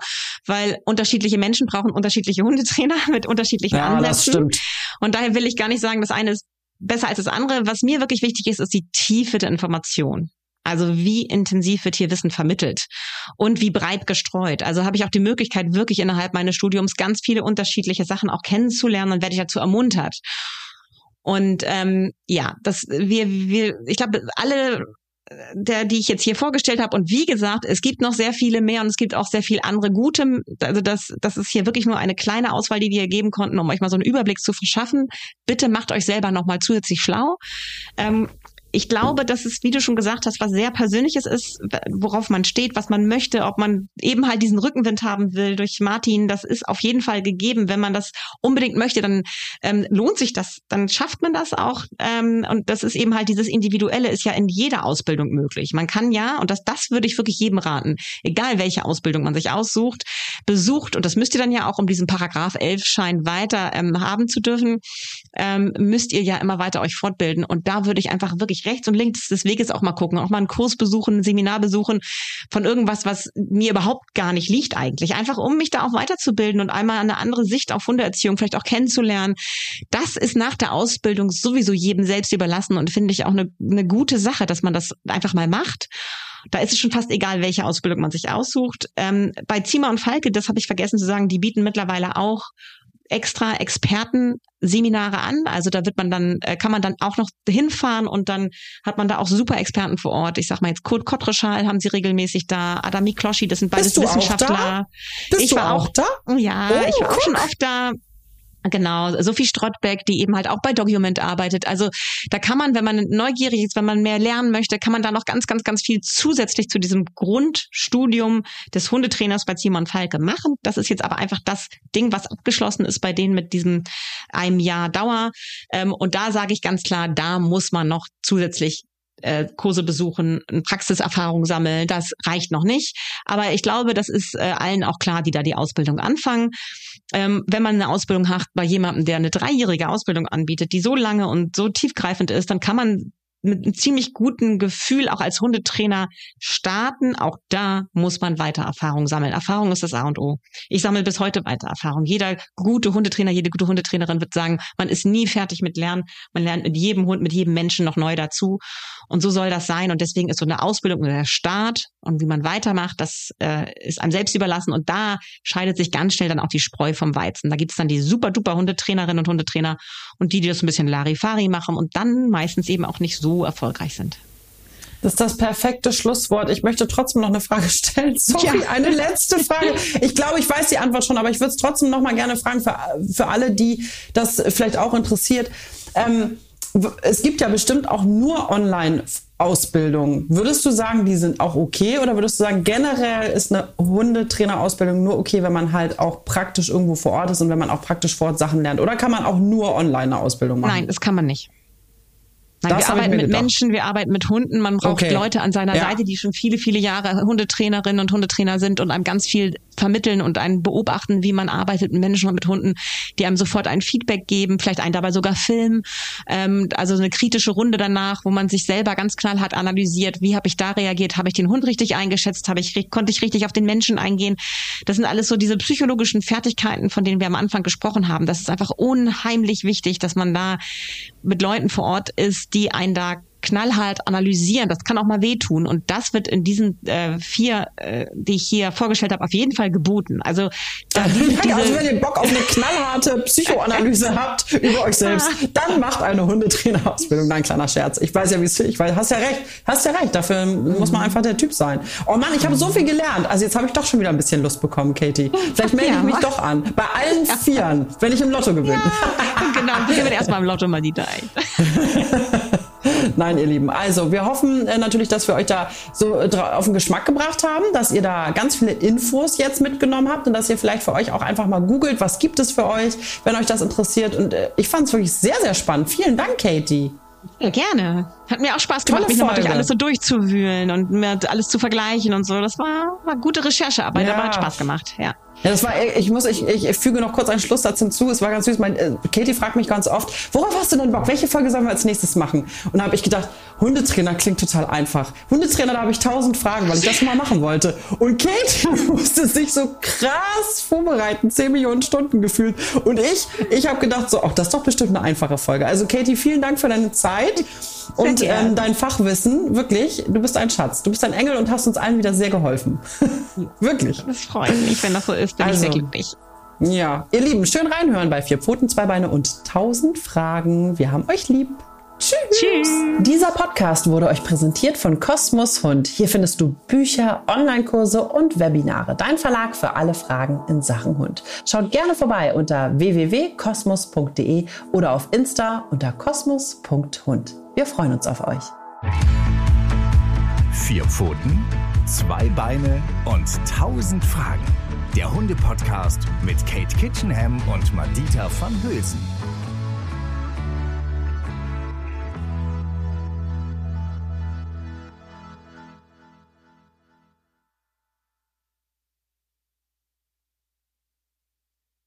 weil unterschiedliche Menschen brauchen unterschiedliche Hundetrainer mit unterschiedlichen ja, Ansätzen. Das stimmt. Und daher will ich gar nicht sagen, das eine ist besser als das andere. Was mir wirklich wichtig ist, ist die Tiefe der Information. Also wie intensiv wird hier Wissen vermittelt und wie breit gestreut. Also habe ich auch die Möglichkeit, wirklich innerhalb meines Studiums ganz viele unterschiedliche Sachen auch kennenzulernen und werde ich dazu ermuntert. Und ähm, ja, das wir, wir ich glaube, alle der, die ich jetzt hier vorgestellt habe. Und wie gesagt, es gibt noch sehr viele mehr und es gibt auch sehr viel andere gute. Also das, das ist hier wirklich nur eine kleine Auswahl, die wir geben konnten, um euch mal so einen Überblick zu verschaffen. Bitte macht euch selber nochmal zusätzlich schlau. Ähm, ich glaube, dass es, wie du schon gesagt hast, was sehr Persönliches ist, worauf man steht, was man möchte, ob man eben halt diesen Rückenwind haben will durch Martin, das ist auf jeden Fall gegeben. Wenn man das unbedingt möchte, dann ähm, lohnt sich das, dann schafft man das auch. Ähm, und das ist eben halt dieses Individuelle, ist ja in jeder Ausbildung möglich. Man kann ja, und das, das würde ich wirklich jedem raten, egal welche Ausbildung man sich aussucht, besucht, und das müsst ihr dann ja auch, um diesen Paragraph 11 Schein weiter ähm, haben zu dürfen, ähm, müsst ihr ja immer weiter euch fortbilden. Und da würde ich einfach wirklich rechts und links des Weges auch mal gucken, auch mal einen Kurs besuchen, ein Seminar besuchen von irgendwas, was mir überhaupt gar nicht liegt eigentlich. Einfach um mich da auch weiterzubilden und einmal eine andere Sicht auf Hundeerziehung vielleicht auch kennenzulernen. Das ist nach der Ausbildung sowieso jedem selbst überlassen und finde ich auch eine, eine gute Sache, dass man das einfach mal macht. Da ist es schon fast egal, welche Ausbildung man sich aussucht. Ähm, bei Zima und Falke, das habe ich vergessen zu sagen, die bieten mittlerweile auch extra Expertenseminare an. Also da wird man dann, äh, kann man dann auch noch hinfahren und dann hat man da auch super Experten vor Ort. Ich sag mal jetzt Kurt Kottreschal haben sie regelmäßig da, Adami Kloschi, das sind beides Wissenschaftler. Bist ich war auch, auch da? Ja, oh, ich war auch schon oft da. Genau, Sophie Strottbeck, die eben halt auch bei Document arbeitet. Also da kann man, wenn man neugierig ist, wenn man mehr lernen möchte, kann man da noch ganz, ganz, ganz viel zusätzlich zu diesem Grundstudium des Hundetrainers bei Simon Falke machen. Das ist jetzt aber einfach das Ding, was abgeschlossen ist bei denen mit diesem einem Jahr Dauer. Ähm, und da sage ich ganz klar, da muss man noch zusätzlich äh, Kurse besuchen, Praxiserfahrung sammeln, das reicht noch nicht. Aber ich glaube, das ist äh, allen auch klar, die da die Ausbildung anfangen. Ähm, wenn man eine Ausbildung hat bei jemandem, der eine dreijährige Ausbildung anbietet, die so lange und so tiefgreifend ist, dann kann man mit einem ziemlich guten Gefühl auch als Hundetrainer starten. Auch da muss man weiter Erfahrung sammeln. Erfahrung ist das A und O. Ich sammle bis heute weiter Erfahrung. Jeder gute Hundetrainer, jede gute Hundetrainerin wird sagen, man ist nie fertig mit Lernen. Man lernt mit jedem Hund, mit jedem Menschen noch neu dazu. Und so soll das sein. Und deswegen ist so eine Ausbildung der Start und wie man weitermacht, das äh, ist einem selbst überlassen. Und da scheidet sich ganz schnell dann auch die Spreu vom Weizen. Da gibt es dann die super duper Hundetrainerinnen und Hundetrainer und die, die das ein bisschen Larifari machen und dann meistens eben auch nicht so erfolgreich sind. Das ist das perfekte Schlusswort. Ich möchte trotzdem noch eine Frage stellen. Sorry, ja. eine letzte Frage. Ich glaube, ich weiß die Antwort schon, aber ich würde es trotzdem noch mal gerne fragen für, für alle, die das vielleicht auch interessiert. Ähm, es gibt ja bestimmt auch nur online Ausbildung. Würdest du sagen, die sind auch okay oder würdest du sagen, generell ist eine Hundetrainerausbildung nur okay, wenn man halt auch praktisch irgendwo vor Ort ist und wenn man auch praktisch vor Ort Sachen lernt? Oder kann man auch nur online eine Ausbildung machen? Nein, das kann man nicht. Nein, wir arbeiten mit gedacht. Menschen, wir arbeiten mit Hunden. Man braucht okay. Leute an seiner ja. Seite, die schon viele, viele Jahre Hundetrainerinnen und Hundetrainer sind und einem ganz viel vermitteln und einen beobachten, wie man arbeitet mit Menschen und mit Hunden, die einem sofort ein Feedback geben, vielleicht einen dabei sogar filmen. Ähm, also eine kritische Runde danach, wo man sich selber ganz knallhart analysiert, wie habe ich da reagiert, habe ich den Hund richtig eingeschätzt, habe ich konnte ich richtig auf den Menschen eingehen. Das sind alles so diese psychologischen Fertigkeiten, von denen wir am Anfang gesprochen haben. Das ist einfach unheimlich wichtig, dass man da mit Leuten vor Ort ist, die einen da knallhart analysieren. Das kann auch mal wehtun. Und das wird in diesen äh, vier, äh, die ich hier vorgestellt habe, auf jeden Fall geboten. Also, da die, diese also wenn ihr Bock auf eine knallharte Psychoanalyse habt über euch selbst, dann macht eine Hundetrainerausbildung. Nein, kleiner Scherz. Ich weiß ja, wie es ich weiß, hast ja recht, hast ja recht. Dafür muss man einfach der Typ sein. Oh Mann, ich habe so viel gelernt. Also jetzt habe ich doch schon wieder ein bisschen Lust bekommen, Katie. Vielleicht melde ich mich doch an. Bei allen Vieren, wenn ich im Lotto gewinne. Ja, genau, wir gewinnen erstmal im Lotto mal die drei. Nein, ihr Lieben. Also, wir hoffen äh, natürlich, dass wir euch da so äh, auf den Geschmack gebracht haben, dass ihr da ganz viele Infos jetzt mitgenommen habt und dass ihr vielleicht für euch auch einfach mal googelt, was gibt es für euch, wenn euch das interessiert. Und äh, ich fand es wirklich sehr, sehr spannend. Vielen Dank, Katie. Ja, gerne. Hat mir auch Spaß gemacht, mich nochmal durch alles so durchzuwühlen und mir alles zu vergleichen und so. Das war, war gute Recherchearbeit, ja. aber hat Spaß gemacht, ja. Ja, das war, ich muss, ich, ich, füge noch kurz einen Schlusssatz hinzu. Es war ganz süß. Mein, äh, Katie fragt mich ganz oft, worauf hast du denn Bock? Welche Folge sollen wir als nächstes machen? Und da habe ich gedacht, Hundetrainer klingt total einfach. Hundetrainer, da habe ich tausend Fragen, weil ich das schon mal machen wollte. Und Katie musste sich so krass vorbereiten, zehn Millionen Stunden gefühlt. Und ich, ich habe gedacht, so, ach, das ist doch bestimmt eine einfache Folge. Also Katie, vielen Dank für deine Zeit und ähm, dein Fachwissen. Wirklich, du bist ein Schatz. Du bist ein Engel und hast uns allen wieder sehr geholfen. Wirklich. Das freut mich, wenn das so ist bin also, ich sehr glücklich. Ja, ihr Lieben, schön reinhören bei Vier Pfoten, Zwei Beine und tausend Fragen. Wir haben euch lieb. Tschüss. Tschüss. Dieser Podcast wurde euch präsentiert von Kosmos Hund. Hier findest du Bücher, Online-Kurse und Webinare. Dein Verlag für alle Fragen in Sachen Hund. Schaut gerne vorbei unter www.kosmos.de oder auf Insta unter kosmos.hund. Wir freuen uns auf euch. Vier Pfoten, zwei Beine und tausend Fragen. Der Hunde-Podcast mit Kate Kitchenham und Madita van Hülsen.